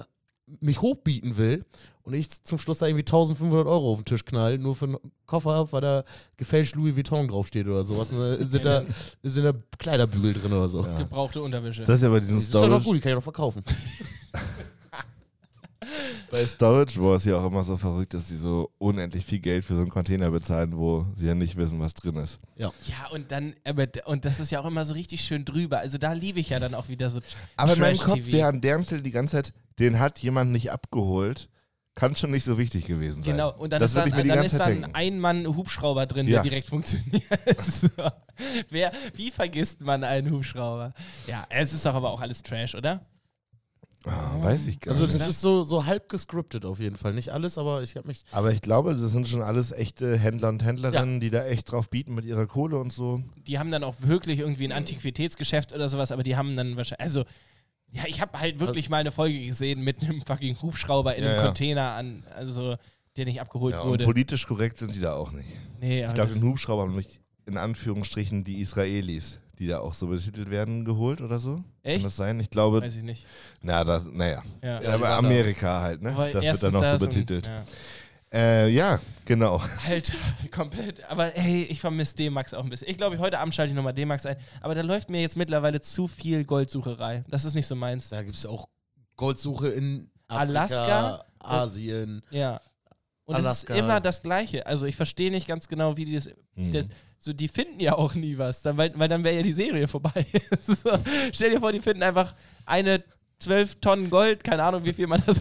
mich hochbieten will und ich zum Schluss da irgendwie 1500 Euro auf den Tisch knall, nur für einen Koffer, weil da gefälscht Louis Vuitton draufsteht oder sowas. Ne? Sind, da, sind da Kleiderbügel drin oder so. Gebrauchte Unterwäsche. das ist ja bei diesen Das ist doch noch Storage, gut, die kann ich noch verkaufen. bei Storage Wars ja auch immer so verrückt, dass sie so unendlich viel Geld für so einen Container bezahlen, wo sie ja nicht wissen, was drin ist. Ja, und dann, aber, und das ist ja auch immer so richtig schön drüber. Also da liebe ich ja dann auch wieder so. Aber in meinem. Kopf wäre an der Stelle die ganze Zeit, den hat jemand nicht abgeholt. Kann schon nicht so wichtig gewesen sein. Genau, und dann das ist dann, dann ist dann denken. ein Mann-Hubschrauber drin, Ja. der direkt funktioniert. so. Wer, wie vergisst man einen Hubschrauber? Ja, es ist doch aber auch alles Trash, oder? Ah, weiß ich gar Also nicht. das ist so, so halb gescriptet auf jeden Fall. Nicht alles, aber ich habe mich Aber ich glaube, das sind schon alles echte Händler und Händlerinnen, die da echt drauf bieten mit ihrer Kohle und so. Die haben dann auch wirklich irgendwie ein Antiquitätsgeschäft oder sowas, aber die haben dann wahrscheinlich, also, ja, ich habe halt wirklich mal eine Folge gesehen mit einem fucking Hubschrauber in Ja, einem ja. Container an, also, der nicht abgeholt Ja, und wurde. politisch korrekt sind die da auch nicht. Nee, Ich glaube, den Hubschrauber haben nicht in Anführungsstrichen die Israelis, die da auch so betitelt werden, geholt oder so. Kann Echt? das sein? Ich glaube, weiß ich nicht. na, das, naja. Ja. Ja, aber Amerika halt, ne? Weil das wird dann noch so und- betitelt. ja. Äh, ja, genau. Alter, komplett. Aber hey, ich vermisse D-Max auch ein bisschen. Ich glaube, heute Abend schalte ich nochmal D-Max ein. Aber da läuft mir jetzt mittlerweile zu viel Goldsucherei. Das ist nicht so meins. Da gibt es ja auch Goldsuche in Afrika, Alaska? Asien. Ja. Und es ist Alaska. immer das Gleiche. Also ich verstehe nicht ganz genau, wie die das. Hm. das so, die finden ja auch nie was, dann, weil, weil dann wäre ja die Serie vorbei. so, stell dir vor, die finden einfach eine 12 Tonnen Gold, keine Ahnung, wie viel man da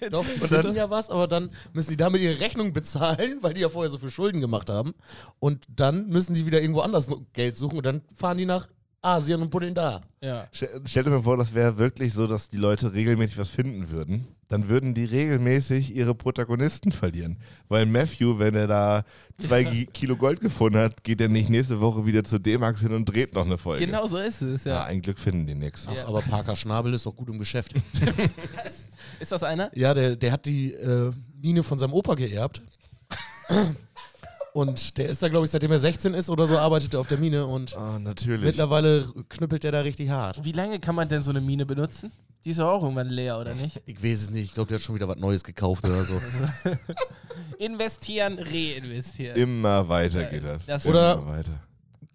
so. Doch, die finden ja was, aber dann müssen die damit ihre Rechnung bezahlen, weil die ja vorher so viel Schulden gemacht haben. Und dann müssen die wieder irgendwo anders Geld suchen und dann fahren die nach Asien und buddeln da. ja. Stell, stell dir mal vor, das wäre wirklich so, dass die Leute regelmäßig was finden würden. Dann würden die regelmäßig ihre Protagonisten verlieren. Weil Matthew, wenn er da zwei Gi- Kilo Gold gefunden hat, geht er nicht nächste Woche wieder zu D-Max hin und dreht noch eine Folge. Genau so ist es, Ja, ja. ein Glück finden die nichts. Ach, aber Parker Schnabel ist doch gut im Geschäft. Ist das einer? ja, der, der hat die äh, Mine von seinem Opa geerbt. Und der ist da, glaube ich, seitdem er 16 ist oder so, arbeitet er auf der Mine und Ah, natürlich. mittlerweile knüppelt der da richtig hart. Wie lange kann man denn so eine Mine benutzen? Die ist doch auch irgendwann leer, oder nicht? Ich weiß es nicht, ich glaube, der hat schon wieder was Neues gekauft oder so. Investieren, reinvestieren. Immer weiter Ja, geht das. das- Oder- Immer weiter.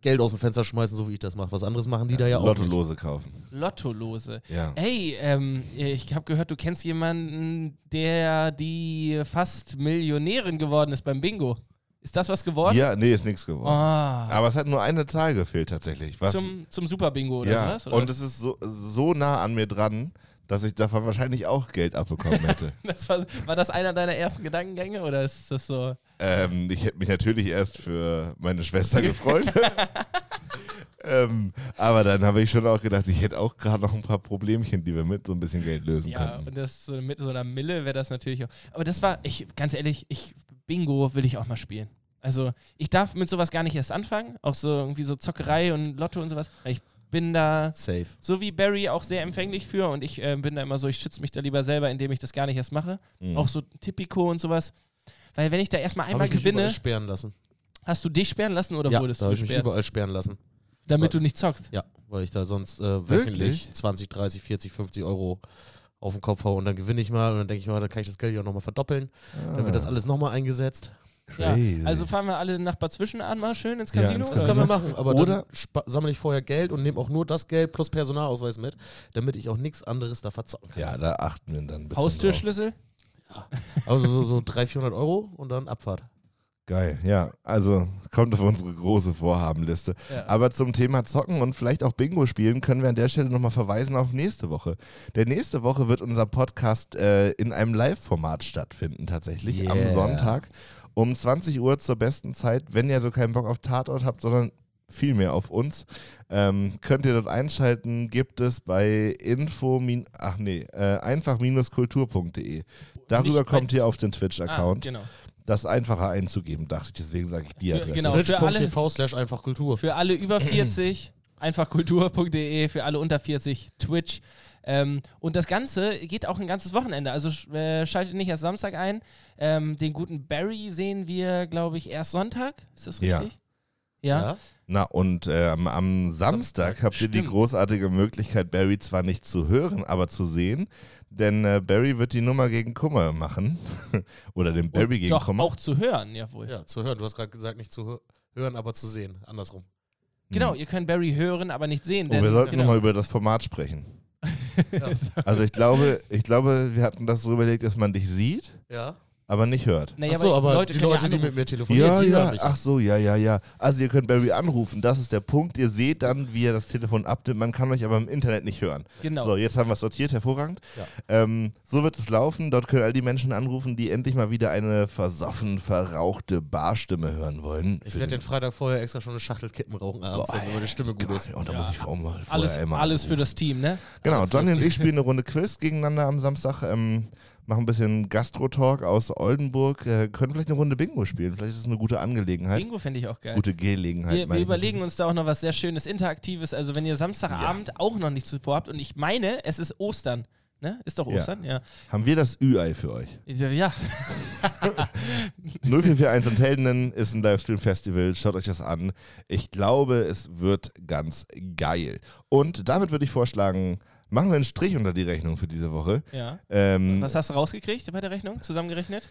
Geld aus dem Fenster schmeißen, so wie ich das mache. Was anderes machen die da ja auch nicht. Lottolose kaufen. Lottolose. Ja. Hey, ähm, ich habe gehört, du kennst jemanden, der die fast Millionärin geworden ist beim Bingo. Ist das was geworden? Ja, nee, ist nichts geworden. Ah, Aber es hat nur eine Zahl gefehlt tatsächlich. Was, zum, zum Super Bingo oder ja, sowas? Oder? und es ist so, so nah an mir dran, dass ich davon wahrscheinlich auch Geld abbekommen hätte. das war, war das einer deiner ersten Gedankengänge oder ist das so? ähm, ich hätte mich natürlich erst für meine Schwester gefreut. ähm, aber dann habe ich schon auch gedacht, ich hätte auch gerade noch ein paar Problemchen, die wir mit so ein bisschen Geld lösen Ja, könnten. und das so mit so einer Mille wäre das natürlich auch. Aber das war, ich, ganz ehrlich, ich, Bingo will ich auch mal spielen. Also, ich darf mit sowas gar nicht erst anfangen. Auch so irgendwie so Zockerei und Lotto und sowas. Ich bin da Safe. so wie Barry auch sehr empfänglich für und ich äh, bin da immer so, ich schütze mich da lieber selber, indem ich das gar nicht erst mache. Mhm. Auch so Tipico und sowas. Weil wenn ich da erstmal einmal ich mich überall gewinne, sperren lassen. hast du dich sperren lassen oder ja, wurdest da du habe ich mich überall sperren lassen. Damit du nicht zockst. Ja, weil ich da sonst äh, Wirklich? wöchentlich 20, 30, 40, 50 Euro auf den Kopf haue und dann gewinne ich mal und dann denke ich mal, dann kann ich das Geld ja nochmal verdoppeln. Dann wird das alles nochmal eingesetzt. Ja, Crazy. also fahren wir alle nach Bad Zwischenahn mal schön ins Ja, Casino. ins Das oder können wir machen, aber Oder- sammle ich vorher Geld und nehme auch nur das Geld plus Personalausweis mit, damit ich auch nichts anderes da verzocken kann. Ja, da achten wir dann ein bisschen. Haustürschlüssel? Also so, so 300, 400 Euro und dann Abfahrt. Geil, ja. Also kommt auf unsere große Vorhabenliste. Ja. Aber zum Thema Zocken und vielleicht auch Bingo spielen können wir an der Stelle nochmal verweisen auf nächste Woche. Denn nächste Woche wird unser Podcast äh, in einem Live-Format stattfinden, tatsächlich, Yeah. am Sonntag um 20 Uhr zur besten Zeit. Wenn ihr so keinen Bock auf Tatort habt, sondern viel mehr auf uns, ähm, könnt ihr dort einschalten. Gibt es bei info, ach nee, äh, einfach-kultur.de. Darüber Nicht kommt ihr auf den Ah, Twitch-Account. genau. Das ist einfacher einzugeben, dachte ich. Deswegen sage ich die Für- Adresse. genau. für alle- Twitch.tv slash einfach Kultur. Für alle über 40, einfachkultur.de, für alle unter 40, Twitch. Ähm, und das Ganze geht auch ein ganzes Wochenende. Also sch- äh, schaltet nicht erst Samstag ein. Ähm, den guten Barry sehen wir, glaube ich, erst Sonntag. Ist das Ja. richtig? Ja. Na, und ähm, am Samstag habt ihr die Stimmt. großartige Möglichkeit, Barry zwar nicht zu hören, aber zu sehen. Denn äh, Barry wird die Nummer gegen Kummer machen. Oder den Barry Und gegen doch Kummer. auch zu hören, jawohl. Ja, zu hören. Du hast gerade gesagt, nicht zu hö- hören, aber zu sehen. Andersrum. Genau, ihr könnt Barry hören, aber nicht sehen. Und Denn, wir sollten genau. nochmal über das Format sprechen. Ja. Also ich glaube, ich glaube, wir hatten das so überlegt, dass man dich sieht, ja. Aber nicht hört. Naja, Achso, aber Leute die können Leute, ja die mit mir telefonieren, Ja, die ja, hören mich. ach so, ja, ja, ja. Also ihr könnt Barry anrufen, das ist der Punkt. Ihr seht dann, wie er das Telefon abnimmt. Man kann euch aber im Internet nicht hören. Genau. So, jetzt haben wir es sortiert, hervorragend. Ja. Ähm, so wird es laufen. Dort können all die Menschen anrufen, die endlich mal wieder eine versoffen, verrauchte Barstimme hören wollen. Ich werde den Freitag vorher extra schon eine Schachtel Kippen rauchen abends, Boah, damit meine Stimme gut Geil, ist. Und da muss ich auch mal vorher alles immer alles für das Team, ne? Genau, Johnny und ich spielen eine Runde Quiz gegeneinander am Samstag. Ähm, machen ein bisschen Gastro-Talk aus Oldenburg. Äh, können vielleicht eine Runde Bingo spielen. Vielleicht ist es eine gute Angelegenheit. Bingo fände ich auch geil. Gute Gelegenheit. Wir, wir überlegen uns da auch noch was sehr Schönes, Interaktives. Also, wenn ihr Samstagabend auch noch nichts zuvor habt und ich meine, es ist Ostern. Ne? Ist doch Ja. Ostern? Ja. Haben wir das Ü-Ei für euch? Ja. 0441 und Heldinnen ist ein Livestream-Festival. Schaut euch das an. Ich glaube, es wird ganz geil. Und damit würde ich vorschlagen, machen wir einen Strich unter die Rechnung für diese Woche. ja. Ähm, Was hast du rausgekriegt bei der Rechnung? Zusammengerechnet?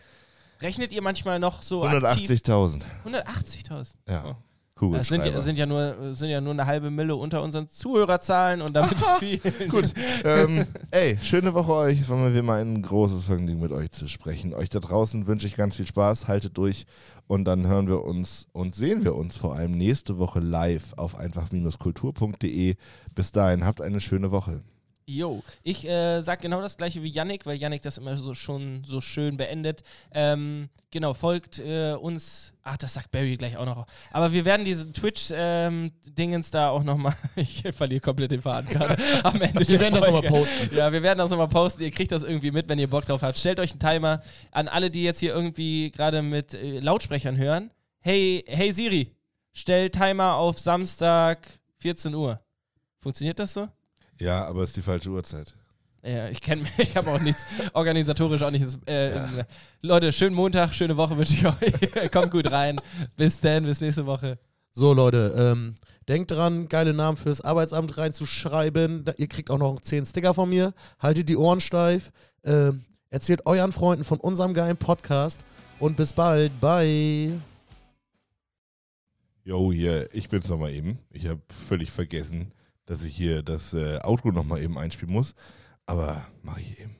Rechnet ihr manchmal noch so aktiv? 180.000. 180.000. Ja. Oh. Cool. Das sind ja, sind, ja nur, sind ja nur eine halbe Mille unter unseren Zuhörerzahlen und damit viel. Gut. ähm, ey, schöne Woche euch. Es war mir wie immer ein großes Vergnügen, mit euch zu sprechen. Euch da draußen wünsche ich ganz viel Spaß. Haltet durch und dann hören wir uns und sehen wir uns vor allem nächste Woche live auf einfach-kultur.de. Bis dahin, habt eine schöne Woche. Jo, ich äh, sag genau das gleiche wie Yannick, weil Yannick das immer so schon so schön beendet. Ähm, genau, folgt äh, uns. Ach, das sagt Barry gleich auch noch. Aber wir werden diese Twitch-Dingens da auch nochmal. ich verliere komplett den Faden gerade. Am Ende. Wir werden das nochmal Folge. posten. Ja, wir werden das nochmal posten. Ihr kriegt das irgendwie mit, wenn ihr Bock drauf habt. Stellt euch einen Timer an alle, die jetzt hier irgendwie gerade mit äh, Lautsprechern hören. Hey, hey Siri, stell Timer auf Samstag 14 Uhr. Funktioniert das so? Ja, aber es ist die falsche Uhrzeit. Ja, ich kenne ich habe auch nichts organisatorisch auch nichts. Äh, in- Leute, schönen Montag, schöne Woche wünsche ich euch. Kommt gut rein. Bis dann, bis nächste Woche. So, Leute, ähm, denkt dran, geile Namen fürs Arbeitsamt reinzuschreiben. Da, ihr kriegt auch noch 10 Sticker von mir. Haltet die Ohren steif. Ähm, erzählt euren Freunden von unserem geilen Podcast. Und bis bald. Bye. Jo, hier, ich bin's nochmal eben. Ich habe völlig vergessen, dass ich hier das äh, Outro nochmal eben einspielen muss. Aber mache ich eben.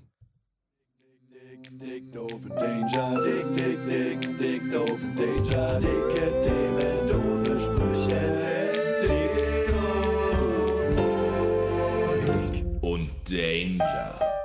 Und Danger.